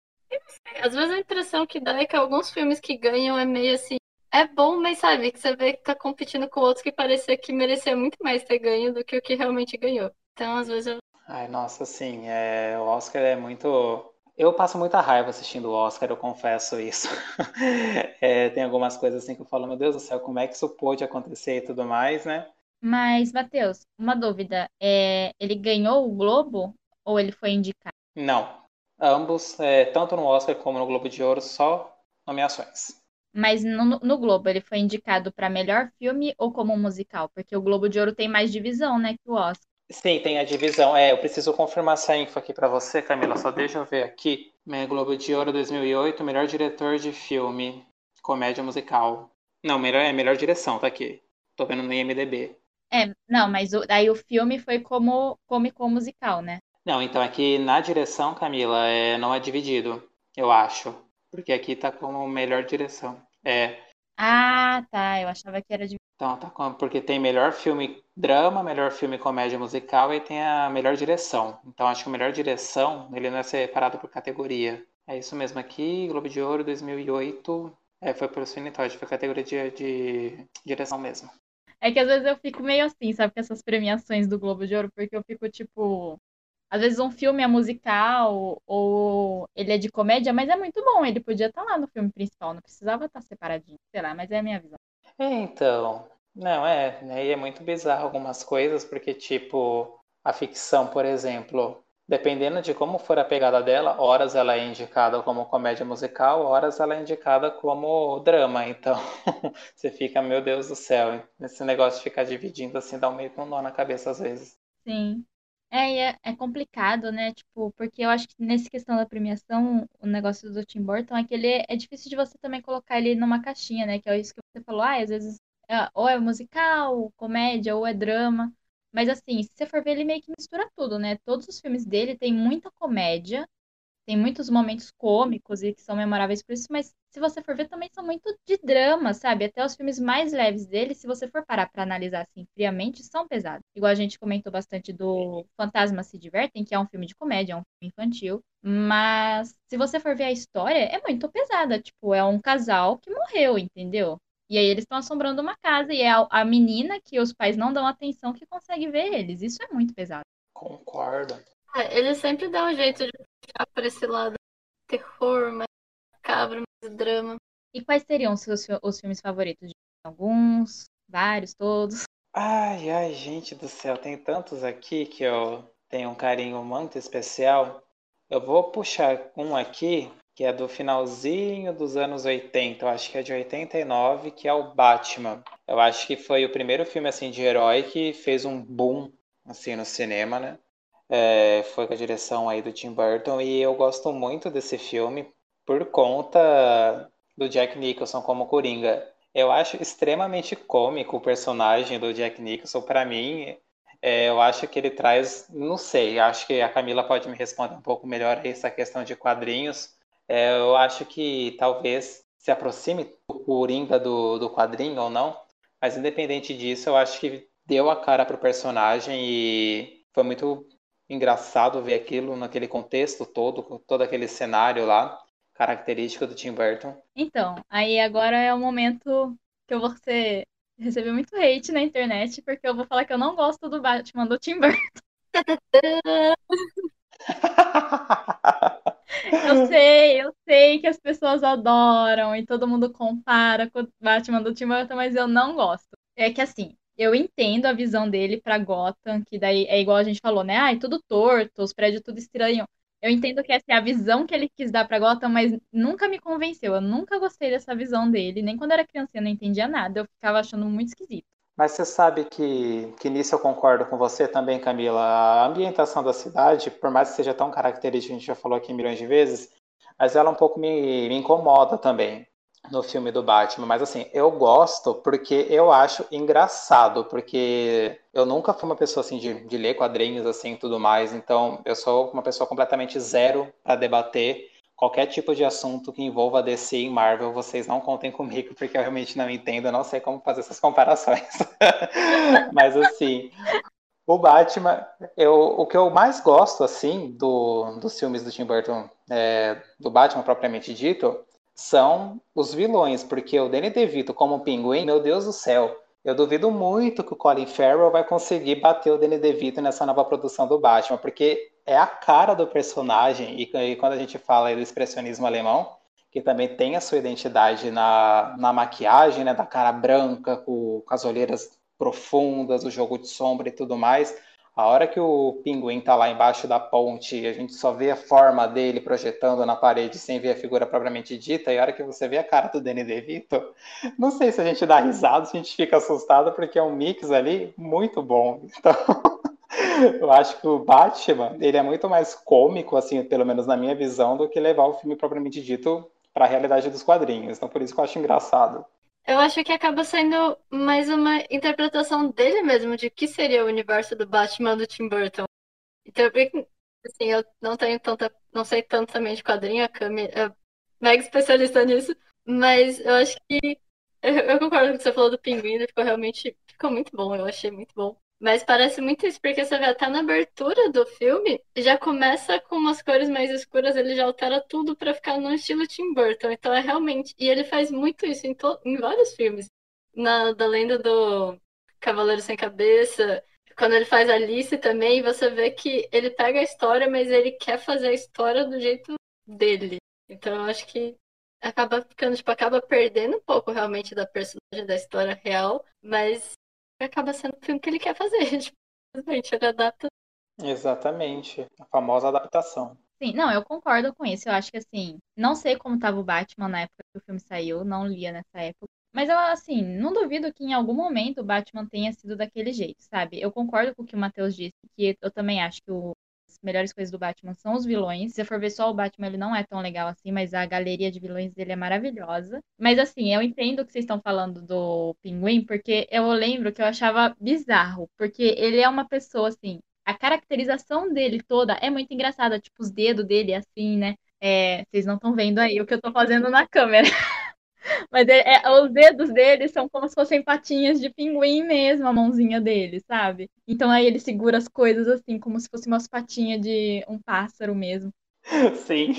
Às vezes a impressão que dá é que alguns filmes que ganham é meio assim. É bom, mas sabe, que você vê que tá competindo com outros que parecia que merecia muito mais ter ganho do que o que realmente ganhou. Então, às vezes eu. Ai, nossa, assim, é... o Oscar é muito eu passo muita raiva assistindo o Oscar, eu confesso isso. é, tem algumas coisas assim que eu falo, meu Deus do céu, como é que isso pôde acontecer e tudo mais, né? Mas, Matheus, uma dúvida. É, ele ganhou o Globo ou ele foi indicado? Não. Ambos, é, tanto no Oscar como no Globo de Ouro, só nomeações. Mas no, no Globo, ele foi indicado para melhor filme ou como musical? Porque o Globo de Ouro tem mais divisão, né, que o Oscar. Sim, tem a divisão. É, eu preciso confirmar essa info aqui para você, Camila. Só deixa eu ver aqui. Globo de Ouro 2008, melhor diretor de filme, comédia musical. Não, melhor é melhor direção, tá aqui. Tô vendo no IMDb. É, não, mas o, aí o filme foi como cômico musical, né? Não, então aqui na direção, Camila, é, não é dividido, eu acho. Porque aqui tá como melhor direção. É. Ah, tá. Eu achava que era dividido. Então, tá com, porque tem melhor filme drama, melhor filme comédia musical e tem a melhor direção. Então acho que a melhor direção, ele não é separado por categoria. É isso mesmo aqui, Globo de Ouro 2008, é, foi por Cine Todd, foi categoria de, de direção mesmo. É que às vezes eu fico meio assim, sabe, com essas premiações do Globo de Ouro, porque eu fico tipo. Às vezes um filme é musical ou ele é de comédia, mas é muito bom. Ele podia estar lá no filme principal, não precisava estar separadinho, sei lá, mas é a minha visão. É, então. Não, é, né? E é muito bizarro algumas coisas, porque, tipo, a ficção, por exemplo, dependendo de como for a pegada dela, horas ela é indicada como comédia musical, horas ela é indicada como drama. Então, você fica, meu Deus do céu, esse negócio de ficar dividindo assim dá um meio com um nó na cabeça às vezes. Sim. É, é, é complicado, né? Tipo, porque eu acho que nessa questão da premiação, o negócio do Tim Burton é que ele é, difícil de você também colocar ele numa caixinha, né? Que é isso que você falou, ah, às vezes é, ou é musical, comédia, ou é drama. Mas assim, se você for ver, ele meio que mistura tudo, né? Todos os filmes dele tem muita comédia, tem muitos momentos cômicos e que são memoráveis por isso, mas se você for ver, também são muito de drama, sabe? Até os filmes mais leves dele, se você for parar para analisar assim friamente, são pesados. Igual a gente comentou bastante do Fantasmas se Divertem, que é um filme de comédia, é um filme infantil. Mas se você for ver a história, é muito pesada. Tipo, é um casal que morreu, entendeu? E aí eles estão assombrando uma casa e é a, a, menina que os pais não dão atenção que consegue ver eles. Isso é muito pesado. Concordo. É, eles sempre dão um jeito de puxar pra esse lado terror, mais cabra, mais drama. E quais seriam os seus os filmes favoritos? Alguns, vários, todos? Ai, ai, gente do céu, tem tantos aqui que eu tenho um carinho muito especial. Eu vou puxar um aqui que é do finalzinho dos anos 80, eu acho que é de 89, que é o Batman. Eu acho que foi o primeiro filme assim de herói que fez um boom assim no cinema, né? É, foi com a direção aí do Tim Burton e eu gosto muito desse filme por conta do Jack Nicholson como Coringa. Eu acho extremamente cômico o personagem do Jack Nicholson. Para mim, é, eu acho que ele traz, não sei, acho que a Camila pode me responder um pouco melhor essa questão de quadrinhos, é, eu acho que talvez se aproxime o Coringa do, do quadrinho ou não, mas independente disso, eu acho que deu a cara pro personagem e foi muito engraçado ver aquilo naquele contexto todo, todo aquele cenário lá, característico do Tim Burton. Então, aí agora é o momento que eu vou ser, receber muito hate na internet, porque eu vou falar que eu não gosto do Batman do Tim Burton. Eu sei, eu sei que as pessoas adoram e todo mundo compara com o Batman do Tim Burton, mas eu não gosto. É que assim, eu entendo a visão dele pra Gotham, que daí é igual a gente falou, né? Ai, tudo torto, os prédios tudo estranho. Eu entendo que essa é a visão que ele quis dar pra Gotham, mas nunca me convenceu. Eu nunca gostei dessa visão dele. Nem quando era criança eu não entendia nada. Eu ficava achando muito esquisito. Mas você sabe que, que nisso eu concordo com você também, Camila. A ambientação da cidade, por mais que seja tão característica, a gente já falou aqui milhões de vezes, mas ela um pouco me, me incomoda também no filme do Batman. Mas assim, eu gosto porque eu acho engraçado, porque eu nunca fui uma pessoa assim de, de ler quadrinhos assim e tudo mais, então eu sou uma pessoa completamente zero para debater qualquer tipo de assunto que envolva DC e Marvel, vocês não contem comigo, porque eu realmente não entendo, eu não sei como fazer essas comparações. Mas assim, o Batman, eu, o que eu mais gosto, assim, do, dos filmes do Tim Burton, é, do Batman propriamente dito, são os vilões, porque o Danny DeVito como pinguim, meu Deus do céu, eu duvido muito que o Colin Farrell vai conseguir bater o Danny DeVito nessa nova produção do Batman, porque é a cara do personagem, e, e quando a gente fala do expressionismo alemão, que também tem a sua identidade na, na maquiagem, né, da cara branca, com, com as olheiras profundas, o jogo de sombra e tudo mais, A hora que o pinguim tá lá embaixo da ponte e a gente só vê a forma dele projetando na parede sem ver a figura propriamente dita, e a hora que você vê a cara do Danny DeVito, não sei se a gente dá risada, se a gente fica assustado, porque é um mix ali muito bom. Então, eu acho que o Batman, ele é muito mais cômico, assim, pelo menos na minha visão, do que levar o filme propriamente dito para a realidade dos quadrinhos. Então, por isso que eu acho engraçado. Eu acho que acaba sendo mais uma interpretação dele mesmo de que seria o universo do Batman do Tim Burton. Então, assim, eu não tenho tanta, não sei tanto também de quadrinho, a Cami é mega especialista nisso, mas eu acho que eu, eu concordo com o que você falou do Pinguim, ele ficou realmente, ficou muito bom, eu achei muito bom. Mas parece muito isso, porque você vê até na abertura do filme, já começa com umas cores mais escuras, ele já altera tudo para ficar no estilo Tim Burton. Então é realmente. E ele faz muito isso em, to... em vários filmes. Na da lenda do Cavaleiro Sem Cabeça, quando ele faz Alice também, você vê que ele pega a história, mas ele quer fazer a história do jeito dele. Então eu acho que acaba ficando, tipo, acaba perdendo um pouco realmente da personagem da história real, mas acaba sendo o filme que ele quer fazer. Tipo, simplesmente ele adapta. Exatamente. A famosa adaptação. Sim, não, eu concordo com isso. Eu acho que assim, não sei como estava o Batman na época que o filme saiu, não lia nessa época. Mas eu, assim, não duvido que em algum momento o Batman tenha sido daquele jeito, sabe? Eu concordo com o que o Matheus disse, que eu também acho que o melhores coisas do Batman são os vilões. Se você for ver só o Batman, ele não é tão legal assim, mas a galeria de vilões dele é maravilhosa. Mas assim, eu entendo o que vocês estão falando do Pinguim, porque eu lembro que eu achava bizarro, porque ele é uma pessoa assim, a caracterização dele toda é muito engraçada, tipo os dedos dele assim, né? É, vocês não estão vendo aí o que eu tô fazendo na câmera. Mas é, é, os dedos dele são como se fossem patinhas de pinguim mesmo, a mãozinha dele, sabe? Então aí ele segura as coisas assim, como se fosse umas patinhas de um pássaro mesmo. Sim.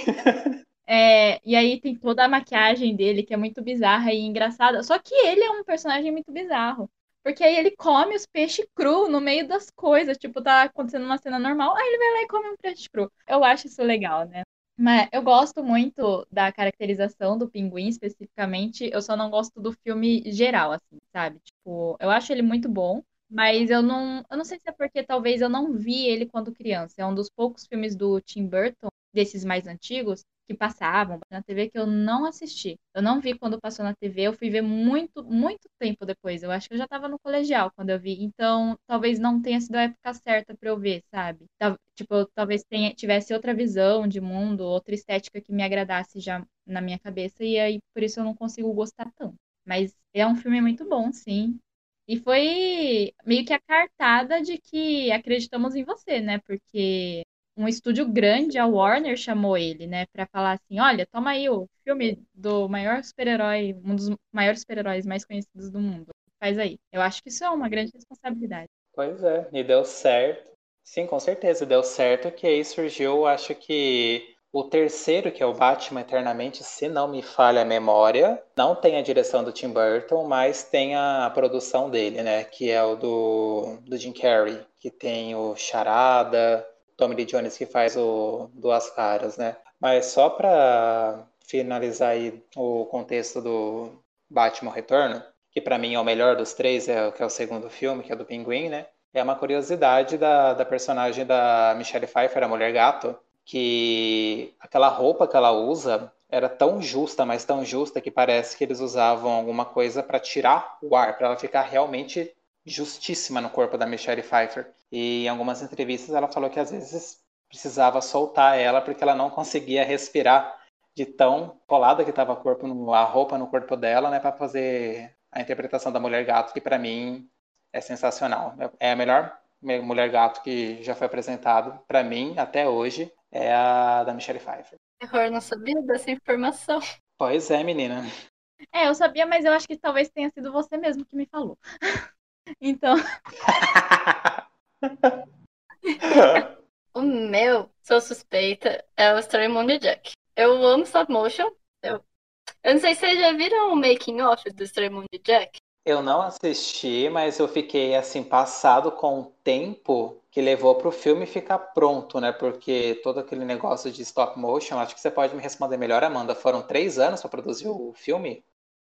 É, e aí tem toda a maquiagem dele, que é muito bizarra e engraçada. Só que ele é um personagem muito bizarro. Porque aí ele come os peixes cru no meio das coisas. Tipo, tá acontecendo uma cena normal, aí ele vai lá e come um peixe cru. Eu acho isso legal, né? Mas eu gosto muito da caracterização do pinguim, especificamente. Eu só não gosto do filme geral, assim, sabe? Tipo, eu acho ele muito bom, mas eu não, eu não sei se é porque talvez eu não vi ele quando criança. É um dos poucos filmes do Tim Burton, desses mais antigos, que passavam na TV que eu não assisti. Eu não vi quando passou na TV, eu fui ver muito, muito tempo depois. Eu acho que eu já estava no colegial quando eu vi. Então, talvez não tenha sido a época certa para eu ver, sabe? Tipo, talvez tenha, tivesse outra visão de mundo, outra estética que me agradasse já na minha cabeça, e aí por isso eu não consigo gostar tanto. Mas é um filme muito bom, sim. E foi meio que a cartada de que acreditamos em você, né? Porque um estúdio grande, a Warner, chamou ele, né, para falar assim: olha, toma aí o filme do maior super-herói, um dos maiores super-heróis mais conhecidos do mundo. Faz aí. Eu acho que isso é uma grande responsabilidade. Pois é, e deu certo. Sim, com certeza, deu certo que aí surgiu, acho que o terceiro, que é o Batman Eternamente, se não me falha a memória, não tem a direção do Tim Burton, mas tem a produção dele, né? Que é o do, do Jim Carrey, que tem o Charada, Tommy Lee Jones que faz o Duas Caras, né? Mas só para finalizar aí o contexto do Batman Retorno, que para mim é o melhor dos três, é, que é o segundo filme, que é do Pinguim, né? É uma curiosidade da, da personagem da Michelle Pfeiffer, a Mulher Gato, que aquela roupa que ela usa era tão justa, mas tão justa que parece que eles usavam alguma coisa para tirar o ar, para ela ficar realmente justíssima no corpo da Michelle Pfeiffer. E em algumas entrevistas ela falou que às vezes precisava soltar ela porque ela não conseguia respirar de tão colada que estava a roupa no corpo dela, né, para fazer a interpretação da mulher gato, que para mim é sensacional. É a melhor mulher gato que já foi apresentado para mim até hoje é a da Michelle Pfeiffer. Eu não sabia dessa informação. Pois é, menina. É, eu sabia, mas eu acho que talvez tenha sido você mesmo que me falou. então. o meu, sou suspeita, é o Story Mundo Jack. Eu amo stop motion. Eu, eu não sei se vocês já viram o making off do Story Mundo Jack. Eu não assisti, mas eu fiquei assim passado com o tempo que levou para o filme ficar pronto, né? Porque todo aquele negócio de stop motion, acho que você pode me responder melhor, Amanda. Foram três anos para produzir o filme?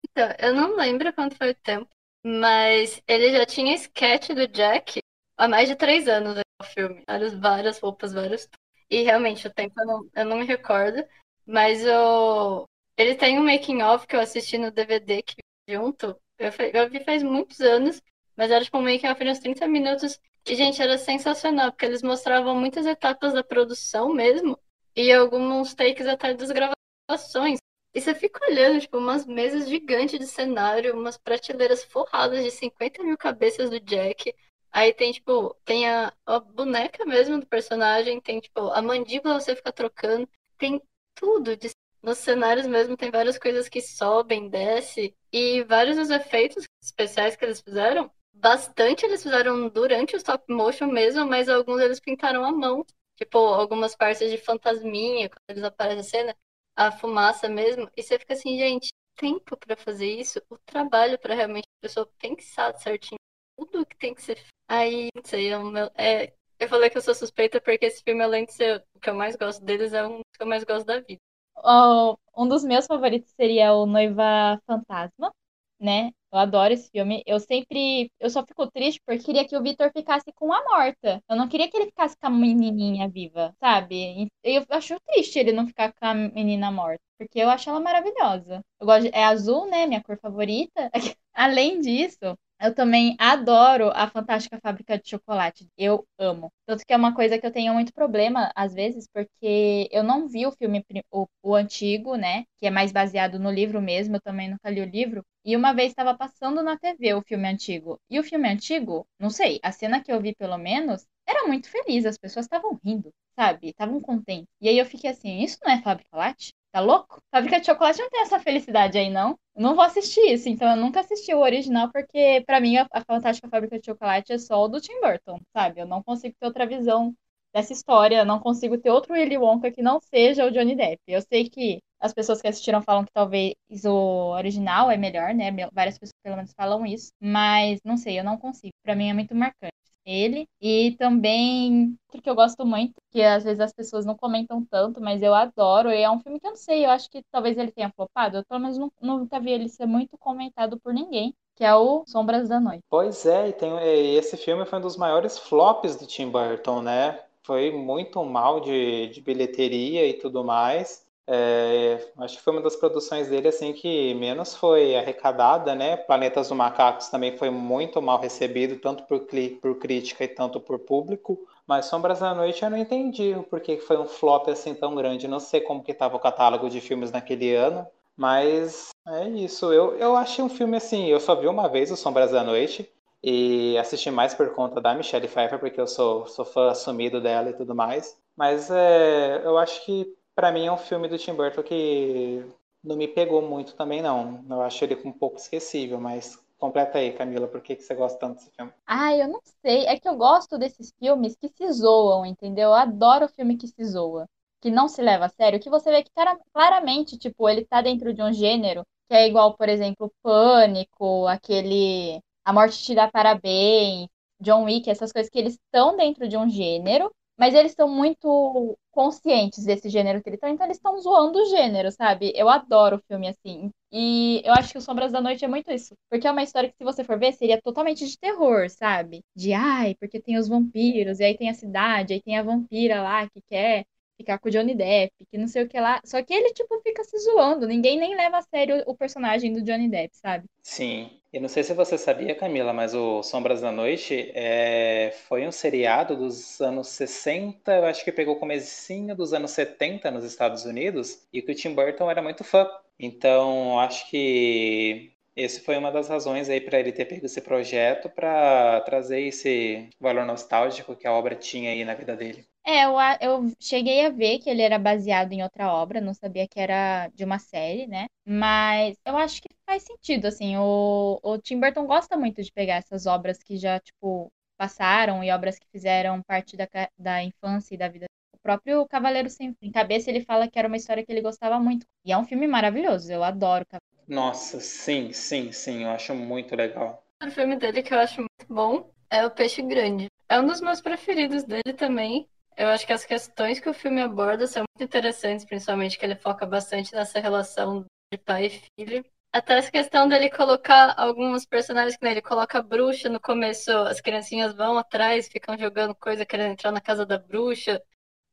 Então, eu não lembro quanto foi o tempo, mas ele já tinha sketch do Jack há mais de três anos. o filme. Várias, várias roupas, vários. E realmente, o tempo eu não, eu não me recordo. Mas o... ele tem um making of que eu assisti no DVD que junto. Eu, eu vi faz muitos anos, mas era tipo um making of de uns 30 minutos. E, gente, era sensacional, porque eles mostravam muitas etapas da produção mesmo. E alguns takes até das gravações. E você fica olhando, tipo, umas mesas gigantes de cenário, umas prateleiras forradas de 50 mil cabeças do Jack. Aí tem, tipo, tem a, a boneca mesmo do personagem, tem, tipo, a mandíbula você fica trocando. Tem tudo. De... Nos cenários mesmo tem várias coisas que sobem, desce. E vários dos efeitos especiais que eles fizeram, bastante eles fizeram durante o stop motion mesmo, mas alguns eles pintaram à mão. Tipo, algumas partes de fantasminha, quando eles aparecem na cena, a fumaça mesmo. E você fica assim, gente, tempo para fazer isso, o trabalho para realmente a pessoa pensar certinho tudo que tem que ser. Aí, não sei, é, meu, é, eu falei que eu sou suspeita porque esse filme, além de ser o que eu mais gosto deles, é um que eu mais gosto da vida. Oh, um dos meus favoritos seria o Noiva Fantasma, né? Eu adoro esse filme. Eu sempre. Eu só fico triste porque queria que o Victor ficasse com a morta. Eu não queria que ele ficasse com a menininha viva, sabe? Eu acho triste ele não ficar com a menina morta. Porque eu acho ela maravilhosa. Eu gosto de... É azul, né? Minha cor favorita. Além disso, eu também adoro a Fantástica Fábrica de Chocolate. Eu amo. Tanto que é uma coisa que eu tenho muito problema, às vezes, porque eu não vi o filme, o, o antigo, né? Que é mais baseado no livro mesmo. Eu também nunca li o livro. E uma vez estava passando na TV o filme antigo. E o filme antigo, não sei, a cena que eu vi pelo menos, era muito feliz. As pessoas estavam rindo, sabe? Estavam contentes. E aí eu fiquei assim: isso não é Fábrica Latte? Tá louco? Fábrica de Chocolate não tem essa felicidade aí, não. Eu não vou assistir isso, então eu nunca assisti o original, porque para mim a, a Fantástica Fábrica de Chocolate é só o do Tim Burton, sabe? Eu não consigo ter outra visão dessa história, eu não consigo ter outro Willy Wonka que não seja o Johnny Depp. Eu sei que as pessoas que assistiram falam que talvez o original é melhor, né? Várias pessoas pelo menos falam isso, mas não sei, eu não consigo. Para mim é muito marcante ele. E também outro que eu gosto muito, que às vezes as pessoas não comentam tanto, mas eu adoro. E é um filme que eu não sei, eu acho que talvez ele tenha flopado. Eu pelo menos nunca vi ele ser muito comentado por ninguém. Que é o Sombras da Noite. Pois é, e tem, esse filme foi um dos maiores flops do Tim Burton, né? Foi muito mal de, de bilheteria e tudo mais. É, acho que foi uma das produções dele assim que menos foi arrecadada, né? Planetas dos Macacos também foi muito mal recebido, tanto por, por crítica e tanto por público. Mas Sombras da Noite eu não entendi por que foi um flop assim tão grande. Não sei como que estava o catálogo de filmes naquele ano, mas é isso. Eu, eu achei um filme assim, eu só vi uma vez o Sombras da Noite e assisti mais por conta da Michelle Pfeiffer, porque eu sou, sou fã assumido dela e tudo mais. Mas é, eu acho que para mim é um filme do Tim Burton que não me pegou muito também, não. Eu acho ele um pouco esquecível, mas completa aí, Camila, por que, que você gosta tanto desse filme? Ah, eu não sei. É que eu gosto desses filmes que se zoam, entendeu? Eu adoro filme que se zoa, que não se leva a sério, que você vê que claramente, tipo, ele tá dentro de um gênero que é igual, por exemplo, Pânico, aquele A Morte Te Dá Parabéns, John Wick, essas coisas que eles estão dentro de um gênero mas eles estão muito conscientes desse gênero que eles estão, então eles estão zoando o gênero, sabe? Eu adoro filme assim. E eu acho que o Sombras da Noite é muito isso. Porque é uma história que, se você for ver, seria totalmente de terror, sabe? De ai, porque tem os vampiros, e aí tem a cidade, aí tem a vampira lá que quer ficar com o Johnny Depp, que não sei o que lá. Só que ele, tipo, fica se zoando. Ninguém nem leva a sério o personagem do Johnny Depp, sabe? Sim. E não sei se você sabia, Camila, mas o Sombras da Noite é... foi um seriado dos anos 60, eu acho que pegou o comecinho dos anos 70 nos Estados Unidos, e que o Tim Burton era muito fã. Então, acho que esse foi uma das razões aí para ele ter pego esse projeto para trazer esse valor nostálgico que a obra tinha aí na vida dele. É, eu, eu cheguei a ver que ele era baseado em outra obra, não sabia que era de uma série, né? Mas eu acho que faz sentido, assim. O, o Tim Burton gosta muito de pegar essas obras que já, tipo, passaram e obras que fizeram parte da, da infância e da vida. O próprio Cavaleiro Sem Em Cabeça, ele fala que era uma história que ele gostava muito. E é um filme maravilhoso, eu adoro Cavaleiro. Nossa, sim, sim, sim, eu acho muito legal. O filme dele que eu acho muito bom é O Peixe Grande. É um dos meus preferidos dele também. Eu acho que as questões que o filme aborda são muito interessantes, principalmente que ele foca bastante nessa relação de pai e filho. Até essa questão dele colocar alguns personagens que né, ele coloca a bruxa no começo, as criancinhas vão atrás, ficam jogando coisa, querendo entrar na casa da bruxa.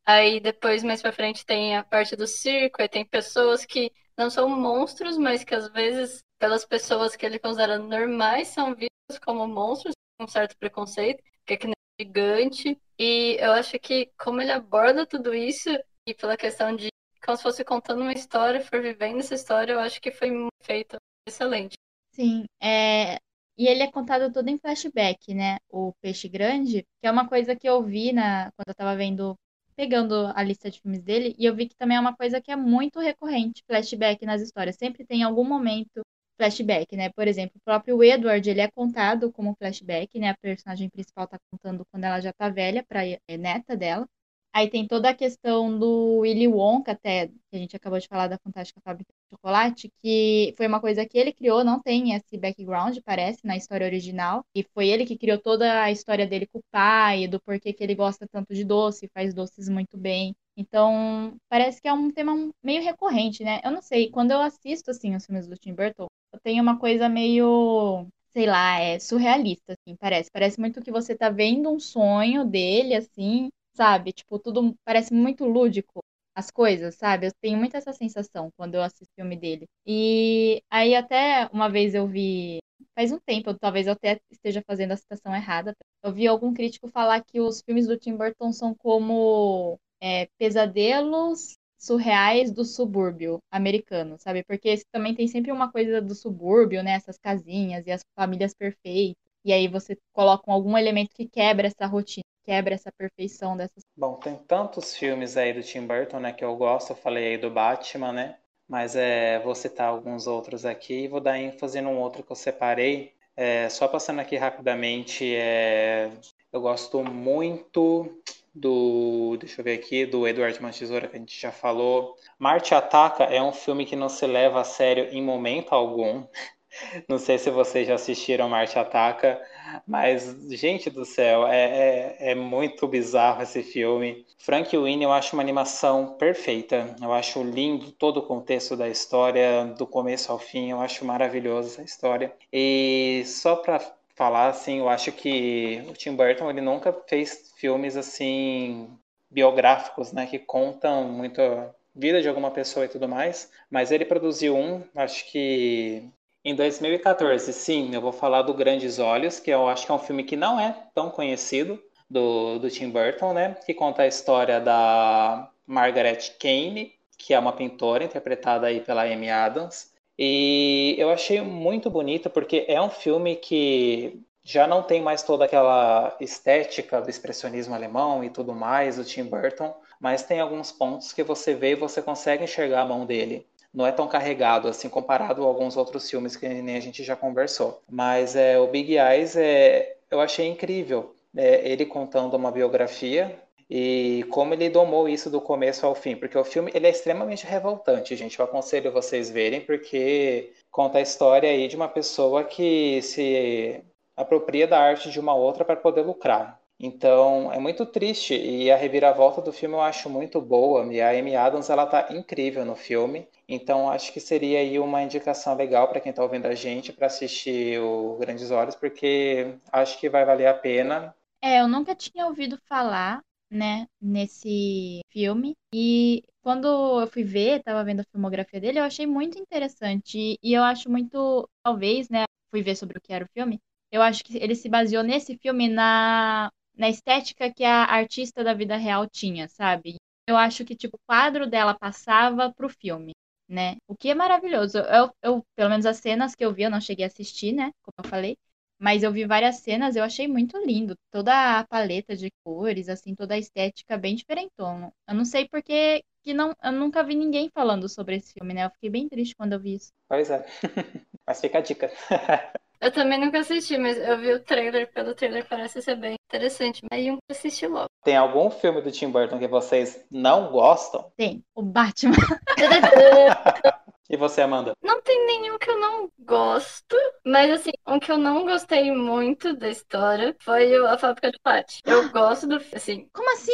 Aí depois, mais pra frente, tem a parte do circo, aí tem pessoas que não são monstros, mas que às vezes, pelas pessoas que ele considera normais, são vistas como monstros, com um certo preconceito, que é que gigante. E eu acho que como ele aborda tudo isso, e pela questão de como se fosse contando uma história, for vivendo essa história, eu acho que foi feito excelente. Sim, é... e ele é contado todo em flashback, né? O Peixe Grande, que é uma coisa que eu vi na... quando eu tava vendo, pegando a lista de filmes dele, e eu vi que também é uma coisa que é muito recorrente, flashback nas histórias. Sempre tem algum momento flashback, né? Por exemplo, o próprio Edward, ele é contado como flashback, né? A personagem principal tá contando quando ela já tá velha pra é, neta dela. Aí tem toda a questão do Willy Wonka, até, que a gente acabou de falar da Fantástica Fábrica de Chocolate, que foi uma coisa que ele criou, não tem esse background, parece, na história original. E foi ele que criou toda a história dele com o pai, do porquê que ele gosta tanto de doce, faz doces muito bem. Então, parece que é um tema meio recorrente, né? Eu não sei, quando eu assisto, assim, os filmes do Tim Burton, tenho uma coisa meio sei lá, é surrealista, assim, parece. Parece muito que você tá vendo um sonho dele, assim, sabe? Tipo, tudo parece muito lúdico as coisas, sabe? Eu tenho muito essa sensação quando eu assisto filme dele. E aí até uma vez eu vi, faz um tempo, talvez eu até esteja fazendo a citação errada, eu vi algum crítico falar que os filmes do Tim Burton são como é, pesadelos surreais do subúrbio americano, sabe? Porque também tem sempre uma coisa do subúrbio, né? Essas casinhas e as famílias perfeitas. E aí você coloca algum elemento que quebra essa rotina quebra essa perfeição dessas. Bom, tem tantos filmes aí do Tim Burton, né, que eu gosto. Eu falei aí do Batman, né? Mas é, vou citar alguns outros aqui e vou dar ênfase num outro que eu separei. É, só passando aqui rapidamente, é, eu gosto muito do, deixa eu ver aqui, do Eduardo Mantesoura, que a gente já falou. Marte Ataca é um filme que não se leva a sério em momento algum. Não sei se vocês já assistiram Marte Ataca, mas, gente do céu, é, é, é, muito bizarro esse filme. Frank Winnie, eu acho uma animação perfeita. Eu acho lindo todo o contexto da história, do começo ao fim. Eu acho maravilhosa essa história. E só para falar, assim, eu acho que o Tim Burton ele nunca fez filmes assim biográficos, né, que contam muito a vida de alguma pessoa e tudo mais. Mas ele produziu um, acho que em 2014, sim, eu vou falar do Grandes Olhos, que eu acho que é um filme que não é tão conhecido do, do Tim Burton, né? Que conta a história da Margaret Kane, que é uma pintora interpretada aí pela Amy Adams. E eu achei muito bonito porque é um filme que já não tem mais toda aquela estética do expressionismo alemão e tudo mais, do Tim Burton, mas tem alguns pontos que você vê e você consegue enxergar a mão dele não é tão carregado assim comparado a alguns outros filmes que nem a gente já conversou. Mas é, o Big Eyes é, eu achei incrível. É, ele contando uma biografia e como ele domou isso do começo ao fim, porque o filme ele é extremamente revoltante, gente. Eu aconselho vocês verem porque conta a história aí de uma pessoa que se apropria da arte de uma outra para poder lucrar. Então, é muito triste e a reviravolta do filme eu acho muito boa. E a Amy Adams, ela tá incrível no filme. Então, acho que seria aí uma indicação legal para quem está ouvindo a gente para assistir o Grandes Olhos, porque acho que vai valer a pena. É, eu nunca tinha ouvido falar, né, nesse filme. E quando eu fui ver, tava vendo a filmografia dele, eu achei muito interessante. E eu acho muito, talvez, né, fui ver sobre o que era o filme. Eu acho que ele se baseou nesse filme na na estética que a artista da vida real tinha, sabe? Eu acho que, tipo, o quadro dela passava pro filme, né? O que é maravilhoso. Eu, eu, pelo menos as cenas que eu vi, eu não cheguei a assistir, né? Como eu falei. Mas eu vi várias cenas, eu achei muito lindo. Toda a paleta de cores, assim, toda a estética bem diferentona. Eu não sei porque que não, eu nunca vi ninguém falando sobre esse filme, né? Eu fiquei bem triste quando eu vi isso. Pois é. Mas fica a dica. Eu também nunca assisti, mas eu vi o trailer. Pelo trailer parece ser bem interessante. Mas eu assisti logo. Tem algum filme do Tim Burton que vocês não gostam? Tem, o Batman. e você, Amanda? Não tem nenhum que eu não gosto. Mas assim, um que eu não gostei muito da história foi A Fábrica de Pátio. Eu gosto do. Assim. Como assim,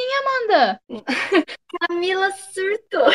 Amanda? Camila surtou.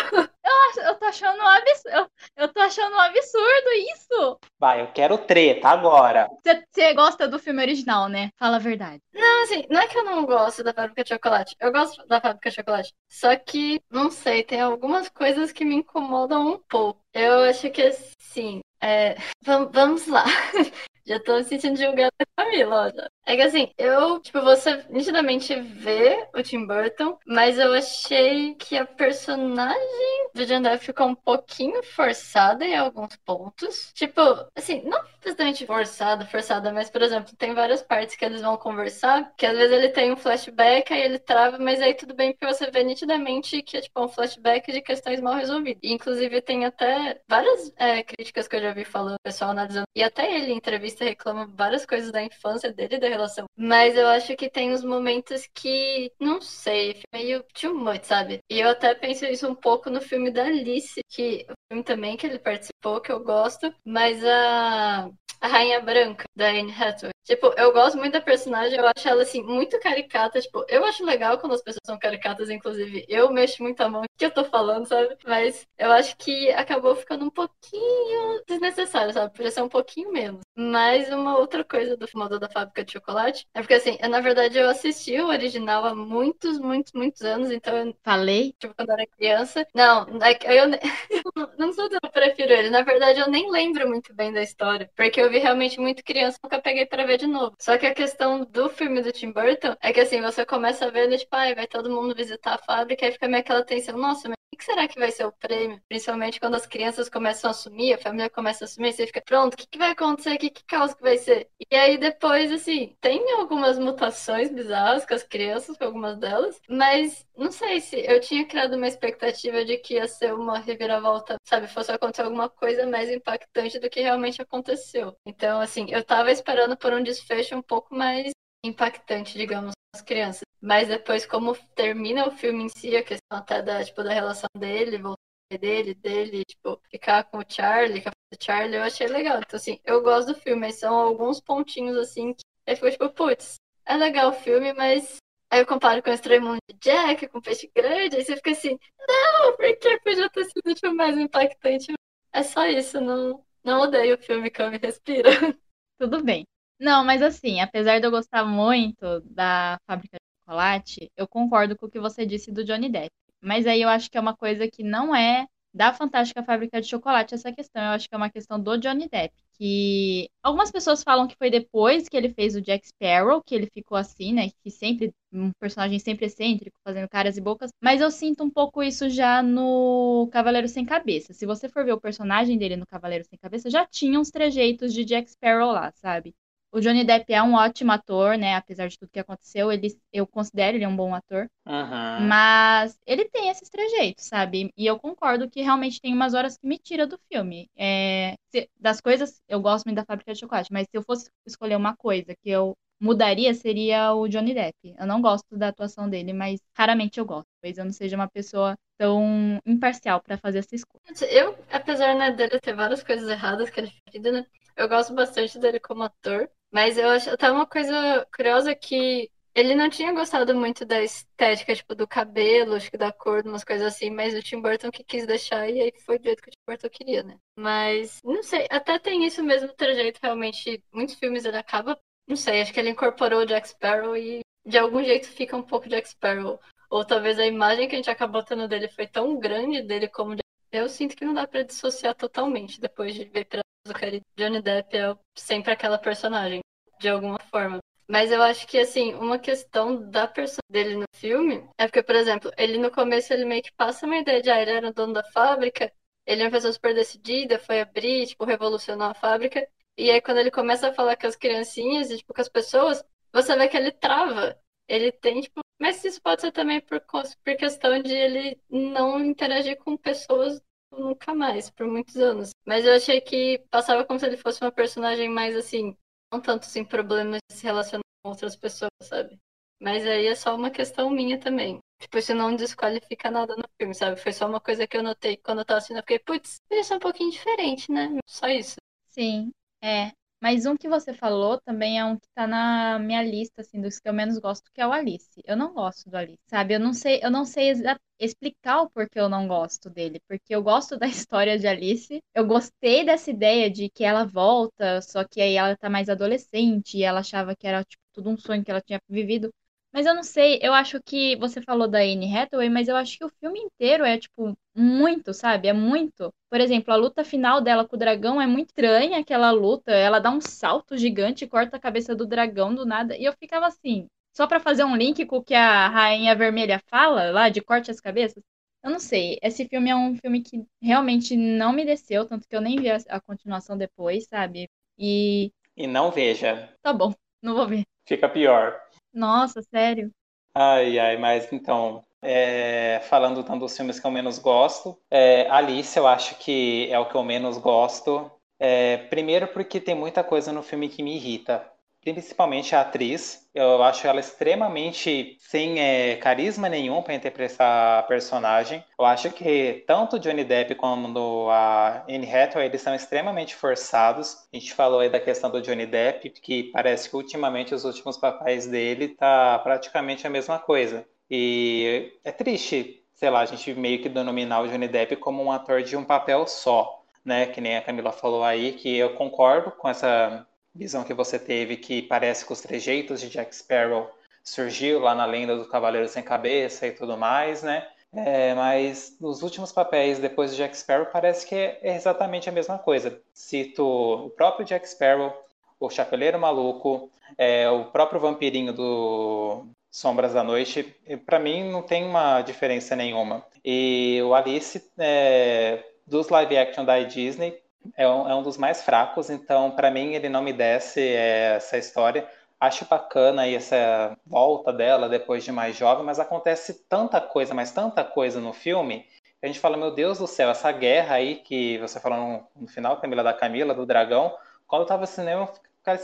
Eu, eu tô achando um absurdo. Eu, eu tô achando um absurdo isso. Vai, eu quero treta agora. Você gosta do filme original, né? Fala a verdade. Não, assim, não é que eu não gosto da Fábrica de Chocolate. Eu gosto da Fábrica de Chocolate. Só que, não sei, tem algumas coisas que me incomodam um pouco. Eu acho que, assim, é... vamos lá. Já tô me sentindo julgada a Camila, ó. É que assim, eu, tipo, você nitidamente vê o Tim Burton, mas eu achei que a personagem do John Depp ficou um pouquinho forçada em alguns pontos. Tipo, assim, não precisamente forçada, forçada, mas, por exemplo, tem várias partes que eles vão conversar, que às vezes ele tem um flashback, aí ele trava, mas aí tudo bem porque você vê nitidamente que é, tipo, um flashback de questões mal resolvidas. E, inclusive, tem até várias é, críticas que eu já vi falando, o pessoal analisando, e até ele em entrevista reclama várias coisas da infância dele, da relação. Mas eu acho que tem uns momentos que, não sei, meio too much, sabe? E eu até penso isso um pouco no filme da Alice, que o filme também que ele participou, que eu gosto, mas a a Rainha Branca, da Anne Hathaway. Tipo, eu gosto muito da personagem, eu acho ela, assim, muito caricata. Tipo, eu acho legal quando as pessoas são caricatas, inclusive. Eu mexo muito a mão que eu tô falando, sabe? Mas eu acho que acabou ficando um pouquinho desnecessário, sabe? Podia ser um pouquinho menos. Mas uma outra coisa do Fumador da Fábrica de Chocolate é porque, assim, eu, na verdade, eu assisti o original há muitos, muitos, muitos anos, então eu... Falei? Tipo, quando eu era criança. Não, é eu, eu, não sou que eu prefiro ele. Na verdade, eu nem lembro muito bem da história. Porque eu vi realmente muito criança, nunca peguei para ver de novo. Só que a questão do filme do Tim Burton é que assim, você começa né, tipo, ah, vai todo mundo visitar a fábrica, e fica meio aquela tensão, nossa, mas o que será que vai ser o prêmio? Principalmente quando as crianças começam a assumir, a família começa a assumir, você fica, pronto, o que, que vai acontecer? Que, que caos que vai ser? E aí depois, assim, tem algumas mutações bizarras com as crianças, com algumas delas, mas não sei se eu tinha criado uma expectativa de que ia ser uma reviravolta, sabe, fosse acontecer alguma coisa mais impactante do que realmente aconteceu. Então, assim, eu tava esperando por um desfecho um pouco mais impactante, digamos, as crianças. Mas depois, como termina o filme em si, a questão até da, tipo, da relação dele, voltar dele, dele, tipo, ficar com o Charlie, com a Charlie, eu achei legal. Então, assim, eu gosto do filme, mas são alguns pontinhos, assim, que aí ficou tipo, putz, é legal o filme, mas aí eu comparo com o Estranho de Jack, com o Peixe Grande, aí você fica assim, não, porque podia ter sido, tipo, mais impactante. É só isso, não, não odeio o filme Cama Respira. Tudo bem. Não, mas assim, apesar de eu gostar muito da Fábrica de Chocolate, eu concordo com o que você disse do Johnny Depp. Mas aí eu acho que é uma coisa que não é da Fantástica Fábrica de Chocolate essa questão. Eu acho que é uma questão do Johnny Depp. Que algumas pessoas falam que foi depois que ele fez o Jack Sparrow, que ele ficou assim, né? Que sempre, um personagem sempre excêntrico, fazendo caras e bocas. Mas eu sinto um pouco isso já no Cavaleiro Sem Cabeça. Se você for ver o personagem dele no Cavaleiro Sem Cabeça, já tinha uns trejeitos de Jack Sparrow lá, sabe? O Johnny Depp é um ótimo ator, né? Apesar de tudo que aconteceu, ele, eu considero ele um bom ator. Uhum. Mas ele tem esses trejeitos, sabe? E eu concordo que realmente tem umas horas que me tira do filme. É, se, das coisas, eu gosto muito da Fábrica de Chocolate, mas se eu fosse escolher uma coisa que eu mudaria, seria o Johnny Depp. Eu não gosto da atuação dele, mas raramente eu gosto. Talvez eu não seja uma pessoa tão imparcial para fazer essa escolha. Eu, apesar né, dele ter várias coisas erradas que ele fez, né? Eu gosto bastante dele como ator. Mas eu acho até uma coisa curiosa que ele não tinha gostado muito da estética, tipo, do cabelo, acho que da cor, umas coisas assim, mas o Tim Burton que quis deixar e aí foi do jeito que o Tim Burton queria, né? Mas, não sei, até tem isso mesmo trejeito, realmente, muitos filmes ele acaba, não sei, acho que ele incorporou o Jack Sparrow e de algum jeito fica um pouco Jack Sparrow. Ou talvez a imagem que a gente acabou tendo dele foi tão grande dele como Jack eu sinto que não dá para dissociar totalmente depois de ver Piratas do Caribe. Johnny Depp é sempre aquela personagem, de alguma forma. Mas eu acho que, assim, uma questão da personagem dele no filme é porque, por exemplo, ele no começo ele meio que passa uma ideia de, ah, ele era o dono da fábrica, ele é uma pessoa super decidida, foi abrir, tipo, revolucionou a fábrica. E aí, quando ele começa a falar com as criancinhas e, tipo, com as pessoas, você vê que ele trava. Ele tem, tipo, mas isso pode ser também por, por questão de ele não interagir com pessoas nunca mais, por muitos anos. Mas eu achei que passava como se ele fosse uma personagem mais assim, não tanto assim, problemas de se relacionar com outras pessoas, sabe? Mas aí é só uma questão minha também. Tipo, isso não desqualifica nada no filme, sabe? Foi só uma coisa que eu notei quando eu tava assistindo. Eu fiquei, putz, podia ser um pouquinho diferente, né? Só isso. Sim, é. Mas um que você falou também é um que tá na minha lista, assim, dos que eu menos gosto, que é o Alice. Eu não gosto do Alice, sabe? Eu não sei, eu não sei explicar o porquê eu não gosto dele, porque eu gosto da história de Alice. Eu gostei dessa ideia de que ela volta, só que aí ela tá mais adolescente e ela achava que era tipo tudo um sonho que ela tinha vivido. Mas eu não sei, eu acho que você falou da Anne Hathaway, mas eu acho que o filme inteiro é, tipo, muito, sabe? É muito. Por exemplo, a luta final dela com o dragão é muito estranha, aquela luta. Ela dá um salto gigante e corta a cabeça do dragão do nada. E eu ficava assim, só para fazer um link com o que a Rainha Vermelha fala, lá, de corte as cabeças. Eu não sei, esse filme é um filme que realmente não me desceu, tanto que eu nem vi a, a continuação depois, sabe? E. E não veja. Tá bom, não vou ver. Fica pior. Nossa, sério? Ai, ai, mas então, é, falando então dos filmes que eu menos gosto, é, Alice eu acho que é o que eu menos gosto. É, primeiro porque tem muita coisa no filme que me irrita principalmente a atriz. Eu acho ela extremamente sem é, carisma nenhum para interpretar a personagem. Eu acho que tanto Johnny Depp como a Anne Hathaway eles são extremamente forçados. A gente falou aí da questão do Johnny Depp, que parece que ultimamente os últimos papéis dele tá praticamente a mesma coisa. E é triste, sei lá, a gente meio que denominar o Johnny Depp como um ator de um papel só, né? Que nem a Camila falou aí, que eu concordo com essa visão que você teve que parece que os trejeitos de Jack Sparrow surgiu lá na lenda do Cavaleiro Sem Cabeça e tudo mais, né? É, mas nos últimos papéis depois de Jack Sparrow parece que é exatamente a mesma coisa. Cito o próprio Jack Sparrow, o Chapeleiro Maluco, é, o próprio vampirinho do Sombras da Noite. Para mim não tem uma diferença nenhuma. E o Alice é, dos live action da Disney é um, é um dos mais fracos, então para mim ele não me desce é, essa história. Acho bacana aí essa volta dela depois de mais jovem, mas acontece tanta coisa, mas tanta coisa no filme, a gente fala, meu Deus do céu, essa guerra aí que você falou no, no final, Camila da Camila, do dragão, quando eu tava no cinema, cara,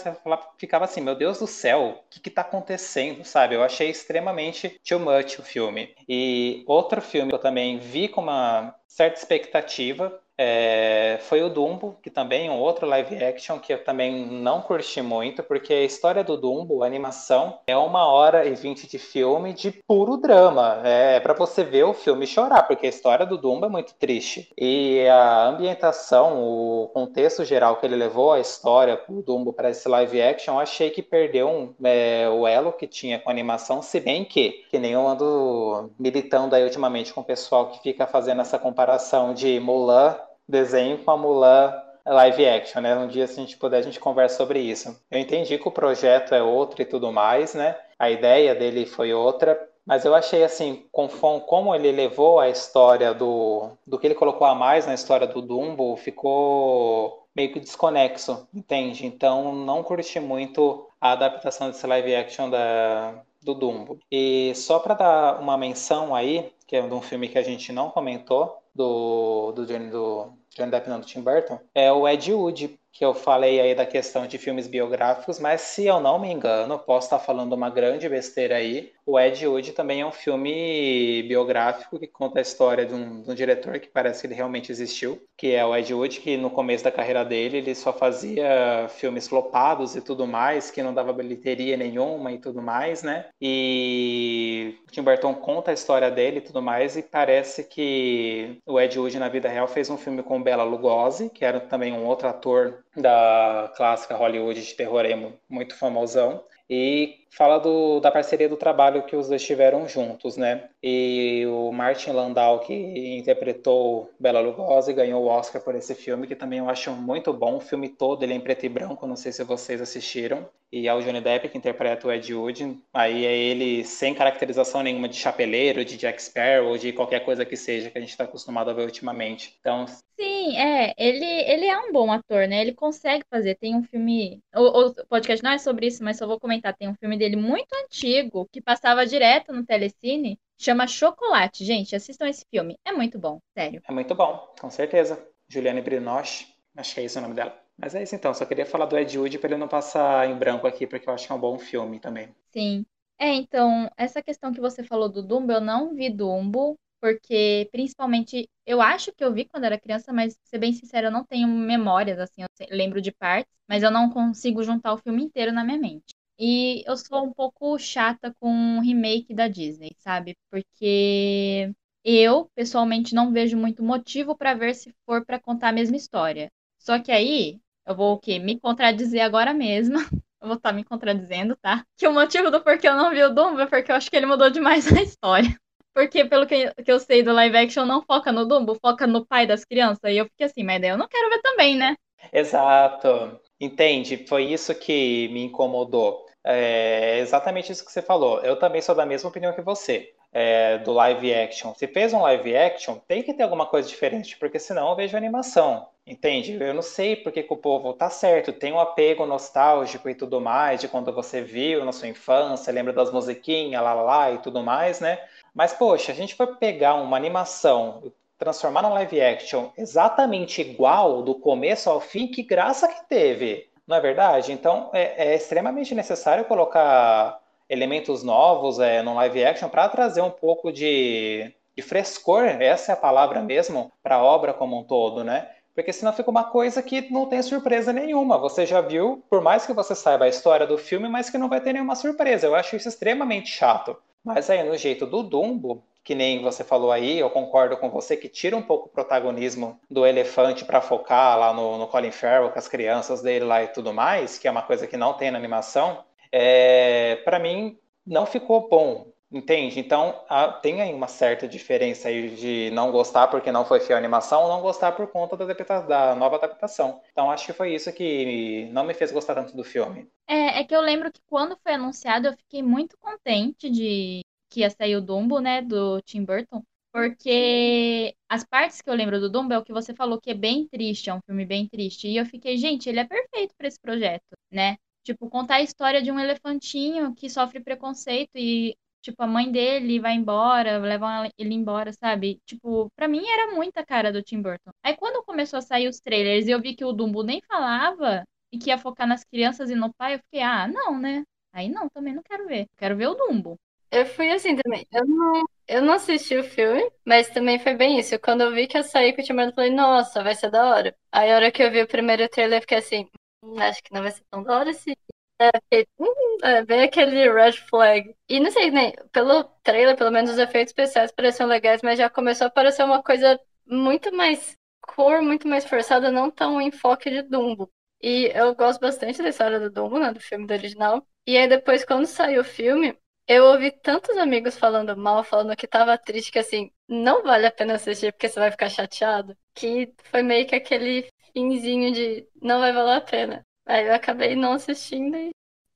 ficava assim, meu Deus do céu, o que que tá acontecendo, sabe? Eu achei extremamente too much o filme. E outro filme que eu também vi com uma certa expectativa, é, foi o Dumbo, que também é um outro live action que eu também não curti muito, porque a história do Dumbo, a animação, é uma hora e vinte de filme de puro drama. É para você ver o filme chorar, porque a história do Dumbo é muito triste. E a ambientação, o contexto geral que ele levou a história do Dumbo para esse live action, eu achei que perdeu um, é, o elo que tinha com a animação, se bem que, que nem eu ando militando aí ultimamente com o pessoal que fica fazendo essa comparação de Mulan desenho com a Mulan live action, né? Um dia, se a gente puder, a gente conversa sobre isso. Eu entendi que o projeto é outro e tudo mais, né? A ideia dele foi outra, mas eu achei assim, como ele levou a história do, do que ele colocou a mais na história do Dumbo, ficou meio que desconexo, entende? Então não curti muito a adaptação desse live action da, do Dumbo. E só para dar uma menção aí, que é de um filme que a gente não comentou, do, do Johnny, do Johnny Depp, não, do Tim Burton, é o Ed Wood, que eu falei aí da questão de filmes biográficos, mas se eu não me engano, posso estar falando uma grande besteira aí, o Ed Wood também é um filme biográfico que conta a história de um, de um, diretor que parece que ele realmente existiu, que é o Ed Wood, que no começo da carreira dele ele só fazia filmes flopados e tudo mais, que não dava bilheteria nenhuma e tudo mais, né? E o Tim Burton conta a história dele e tudo mais, e parece que o Ed Wood na vida real fez um filme com Bela Lugosi, que era também um outro ator da clássica Hollywood de terror emo, muito famosão. E fala do, da parceria do trabalho que os dois tiveram juntos, né? E o Martin Landau, que interpretou Bela Lugosi, ganhou o Oscar por esse filme, que também eu acho muito bom. O filme todo ele é em preto e branco, não sei se vocês assistiram. E é o Johnny Depp que interpreta o Ed Wood. Aí é ele sem caracterização nenhuma de chapeleiro, de Jack Sparrow, de qualquer coisa que seja que a gente está acostumado a ver ultimamente. Então. Sim, é. Ele, ele é um bom ator, né? Ele consegue fazer. Tem um filme. O, o podcast não é sobre isso, mas só vou comentar. Tem um filme dele muito antigo que passava direto no Telecine. Chama Chocolate. Gente, assistam esse filme. É muito bom, sério. É muito bom, com certeza. Juliane Brinoche, acho que é esse o nome dela. Mas é isso então, só queria falar do Ed Wood para ele não passar em branco aqui, porque eu acho que é um bom filme também. Sim. É, então, essa questão que você falou do Dumbo, eu não vi Dumbo. porque principalmente eu acho que eu vi quando era criança, mas ser bem sincera, eu não tenho memórias assim, eu lembro de partes, mas eu não consigo juntar o filme inteiro na minha mente. E eu sou um pouco chata com o remake da Disney, sabe? Porque eu, pessoalmente, não vejo muito motivo para ver se for para contar a mesma história. Só que aí, eu vou o quê? Me contradizer agora mesmo. Eu vou estar tá me contradizendo, tá? Que o motivo do porquê eu não vi o Dumbo é porque eu acho que ele mudou demais a história. Porque, pelo que, que eu sei do live action, não foca no Dumbo, foca no pai das crianças. E eu fiquei assim, mas daí eu não quero ver também, né? Exato. Entende? Foi isso que me incomodou. É exatamente isso que você falou. Eu também sou da mesma opinião que você. É, do live action. Se fez um live action, tem que ter alguma coisa diferente, porque senão eu vejo animação. Entende? Eu não sei porque que o povo tá certo, tem um apego nostálgico e tudo mais, de quando você viu na sua infância, lembra das musiquinhas, lá, lá, lá e tudo mais, né? Mas, poxa, a gente foi pegar uma animação, transformar na live action exatamente igual, do começo ao fim, que graça que teve, não é verdade? Então, é, é extremamente necessário colocar elementos novos é, no live action para trazer um pouco de, de frescor, essa é a palavra mesmo, para a obra como um todo, né? Porque senão fica uma coisa que não tem surpresa nenhuma. Você já viu, por mais que você saiba a história do filme, mas que não vai ter nenhuma surpresa. Eu acho isso extremamente chato. Mas aí, no jeito do Dumbo, que nem você falou aí, eu concordo com você que tira um pouco o protagonismo do elefante para focar lá no, no Colin Farrell com as crianças dele lá e tudo mais, que é uma coisa que não tem na animação. É, para mim, não ficou bom. Entende? Então, a, tem aí uma certa diferença aí de não gostar porque não foi fiel à animação ou não gostar por conta da, da, nova adaptação. Então, acho que foi isso que não me fez gostar tanto do filme. É, é que eu lembro que quando foi anunciado, eu fiquei muito contente de que ia sair o Dumbo, né, do Tim Burton, porque as partes que eu lembro do Dumbo é o que você falou que é bem triste, é um filme bem triste. E eu fiquei, gente, ele é perfeito para esse projeto, né? Tipo, contar a história de um elefantinho que sofre preconceito e Tipo, a mãe dele vai embora, levam ele embora, sabe? Tipo, pra mim era muita cara do Tim Burton. Aí quando começou a sair os trailers e eu vi que o Dumbo nem falava e que ia focar nas crianças e no pai, eu fiquei, ah, não, né? Aí não, também não quero ver. Quero ver o Dumbo. Eu fui assim também. Eu não, eu não assisti o filme, mas também foi bem isso. Quando eu vi que ia sair com o Tim Burton, eu falei, nossa, vai ser da hora. Aí a hora que eu vi o primeiro trailer, eu fiquei assim, hum, acho que não vai ser tão da hora assim. É, hum, é bem aquele red flag. E não sei, né? Pelo trailer, pelo menos os efeitos especiais pareciam legais, mas já começou a parecer uma coisa muito mais cor, muito mais forçada, não tão enfoque de Dumbo. E eu gosto bastante da história do Dumbo, né? Do filme do original. E aí depois, quando saiu o filme, eu ouvi tantos amigos falando mal, falando que tava triste, que assim, não vale a pena assistir porque você vai ficar chateado. Que foi meio que aquele finzinho de não vai valer a pena. Aí eu acabei não assistindo e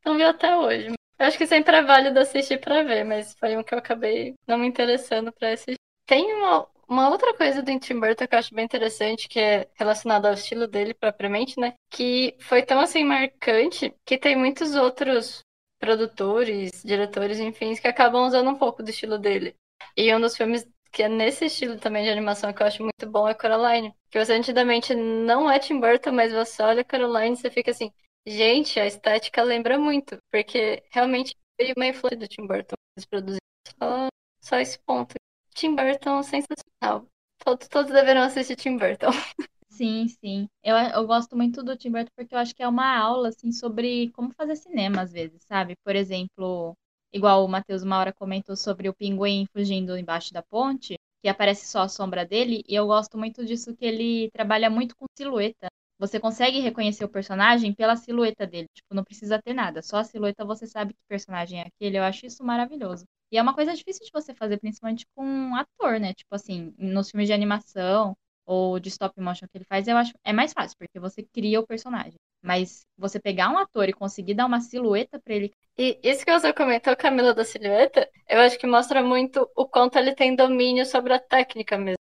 não vi até hoje. Eu acho que sempre é válido assistir para ver, mas foi um que eu acabei não me interessando para assistir. Tem uma, uma outra coisa do Tim Burton que eu acho bem interessante, que é relacionada ao estilo dele propriamente, né? Que foi tão assim marcante que tem muitos outros produtores, diretores, enfim, que acabam usando um pouco do estilo dele. E um dos filmes que é nesse estilo também de animação que eu acho muito bom é Coraline. Que você nitidamente não é Tim Burton, mas você olha Coraline e você fica assim, gente, a estética lembra muito, porque realmente veio uma influência do Tim Burton eles produziram só, só esse ponto. Tim Burton sensacional. Todos, todos deverão assistir Tim Burton. Sim, sim. Eu, eu gosto muito do Tim Burton porque eu acho que é uma aula, assim, sobre como fazer cinema, às vezes, sabe? Por exemplo, igual o Matheus uma hora comentou sobre o pinguim fugindo embaixo da ponte, que aparece só a sombra dele, e eu gosto muito disso que ele trabalha muito com silhueta. Você consegue reconhecer o personagem pela silhueta dele, tipo, não precisa ter nada, só a silhueta você sabe que personagem é aquele, eu acho isso maravilhoso. E é uma coisa difícil de você fazer, principalmente com um ator, né? Tipo assim, nos filmes de animação ou de stop motion que ele faz, eu acho é mais fácil, porque você cria o personagem. Mas você pegar um ator e conseguir dar uma silhueta para ele. E isso que você comentou, Camila, da silhueta, eu acho que mostra muito o quanto ele tem domínio sobre a técnica mesmo.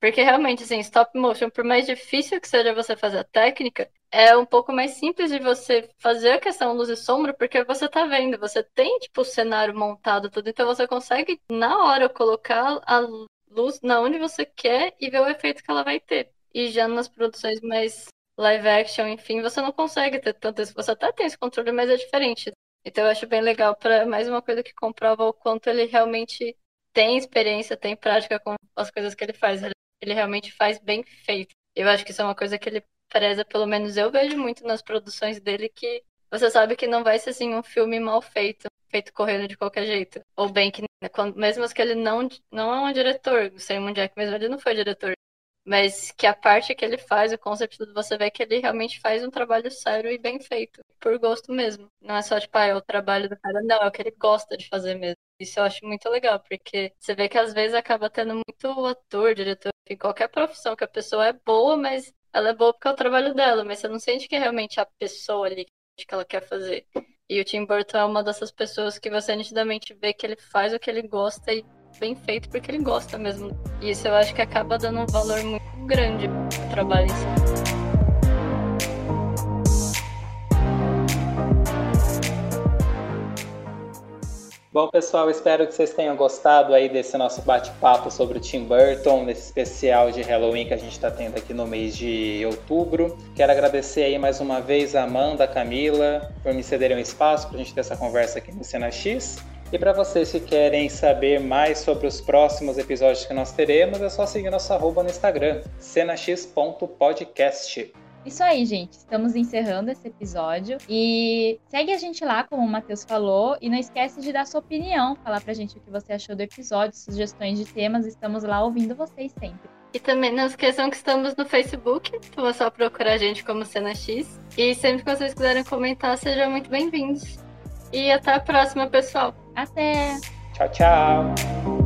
Porque realmente, assim, stop motion, por mais difícil que seja você fazer a técnica, é um pouco mais simples de você fazer a questão luz e sombra, porque você tá vendo, você tem, tipo, o cenário montado, tudo, então você consegue, na hora, colocar a luz na onde você quer e ver o efeito que ela vai ter. E já nas produções mais live action, enfim, você não consegue ter tanto isso. Você até tem esse controle, mas é diferente. Então eu acho bem legal para mais uma coisa que comprova o quanto ele realmente tem experiência, tem prática com as coisas que ele faz. Ele realmente faz bem feito. Eu acho que isso é uma coisa que ele preza, pelo menos eu vejo muito nas produções dele, que você sabe que não vai ser assim um filme mal feito, feito correndo de qualquer jeito. Ou bem que, mesmo que ele não, não é um diretor, o Simon Jack mesmo ele não foi diretor, mas que a parte que ele faz, o conceito tudo, você vê que ele realmente faz um trabalho sério e bem feito, por gosto mesmo. Não é só, tipo, ah, é o trabalho do cara, não, é o que ele gosta de fazer mesmo. Isso eu acho muito legal, porque você vê que às vezes acaba tendo muito ator, diretor, em qualquer profissão, que a pessoa é boa, mas ela é boa porque é o trabalho dela, mas você não sente que é realmente a pessoa ali que ela quer fazer. E o Tim Burton é uma dessas pessoas que você nitidamente vê que ele faz o que ele gosta e bem feito porque ele gosta mesmo. E isso eu acho que acaba dando um valor muito grande pro trabalho em si. Bom, pessoal, espero que vocês tenham gostado aí desse nosso bate-papo sobre o Tim Burton, nesse especial de Halloween que a gente está tendo aqui no mês de outubro. Quero agradecer aí mais uma vez a Amanda, a Camila, por me cederem um espaço para a gente ter essa conversa aqui no Cena X. E para vocês que querem saber mais sobre os próximos episódios que nós teremos, é só seguir nosso arroba no Instagram, cenax.podcast. Isso aí, gente. Estamos encerrando esse episódio. E segue a gente lá, como o Matheus falou. E não esquece de dar sua opinião, falar pra gente o que você achou do episódio, sugestões de temas. Estamos lá ouvindo vocês sempre. E também não esqueçam que estamos no Facebook. Então é só procurar a gente como Cena X. E sempre que vocês quiserem comentar, sejam muito bem-vindos. E até a próxima, pessoal. Até! Tchau, tchau!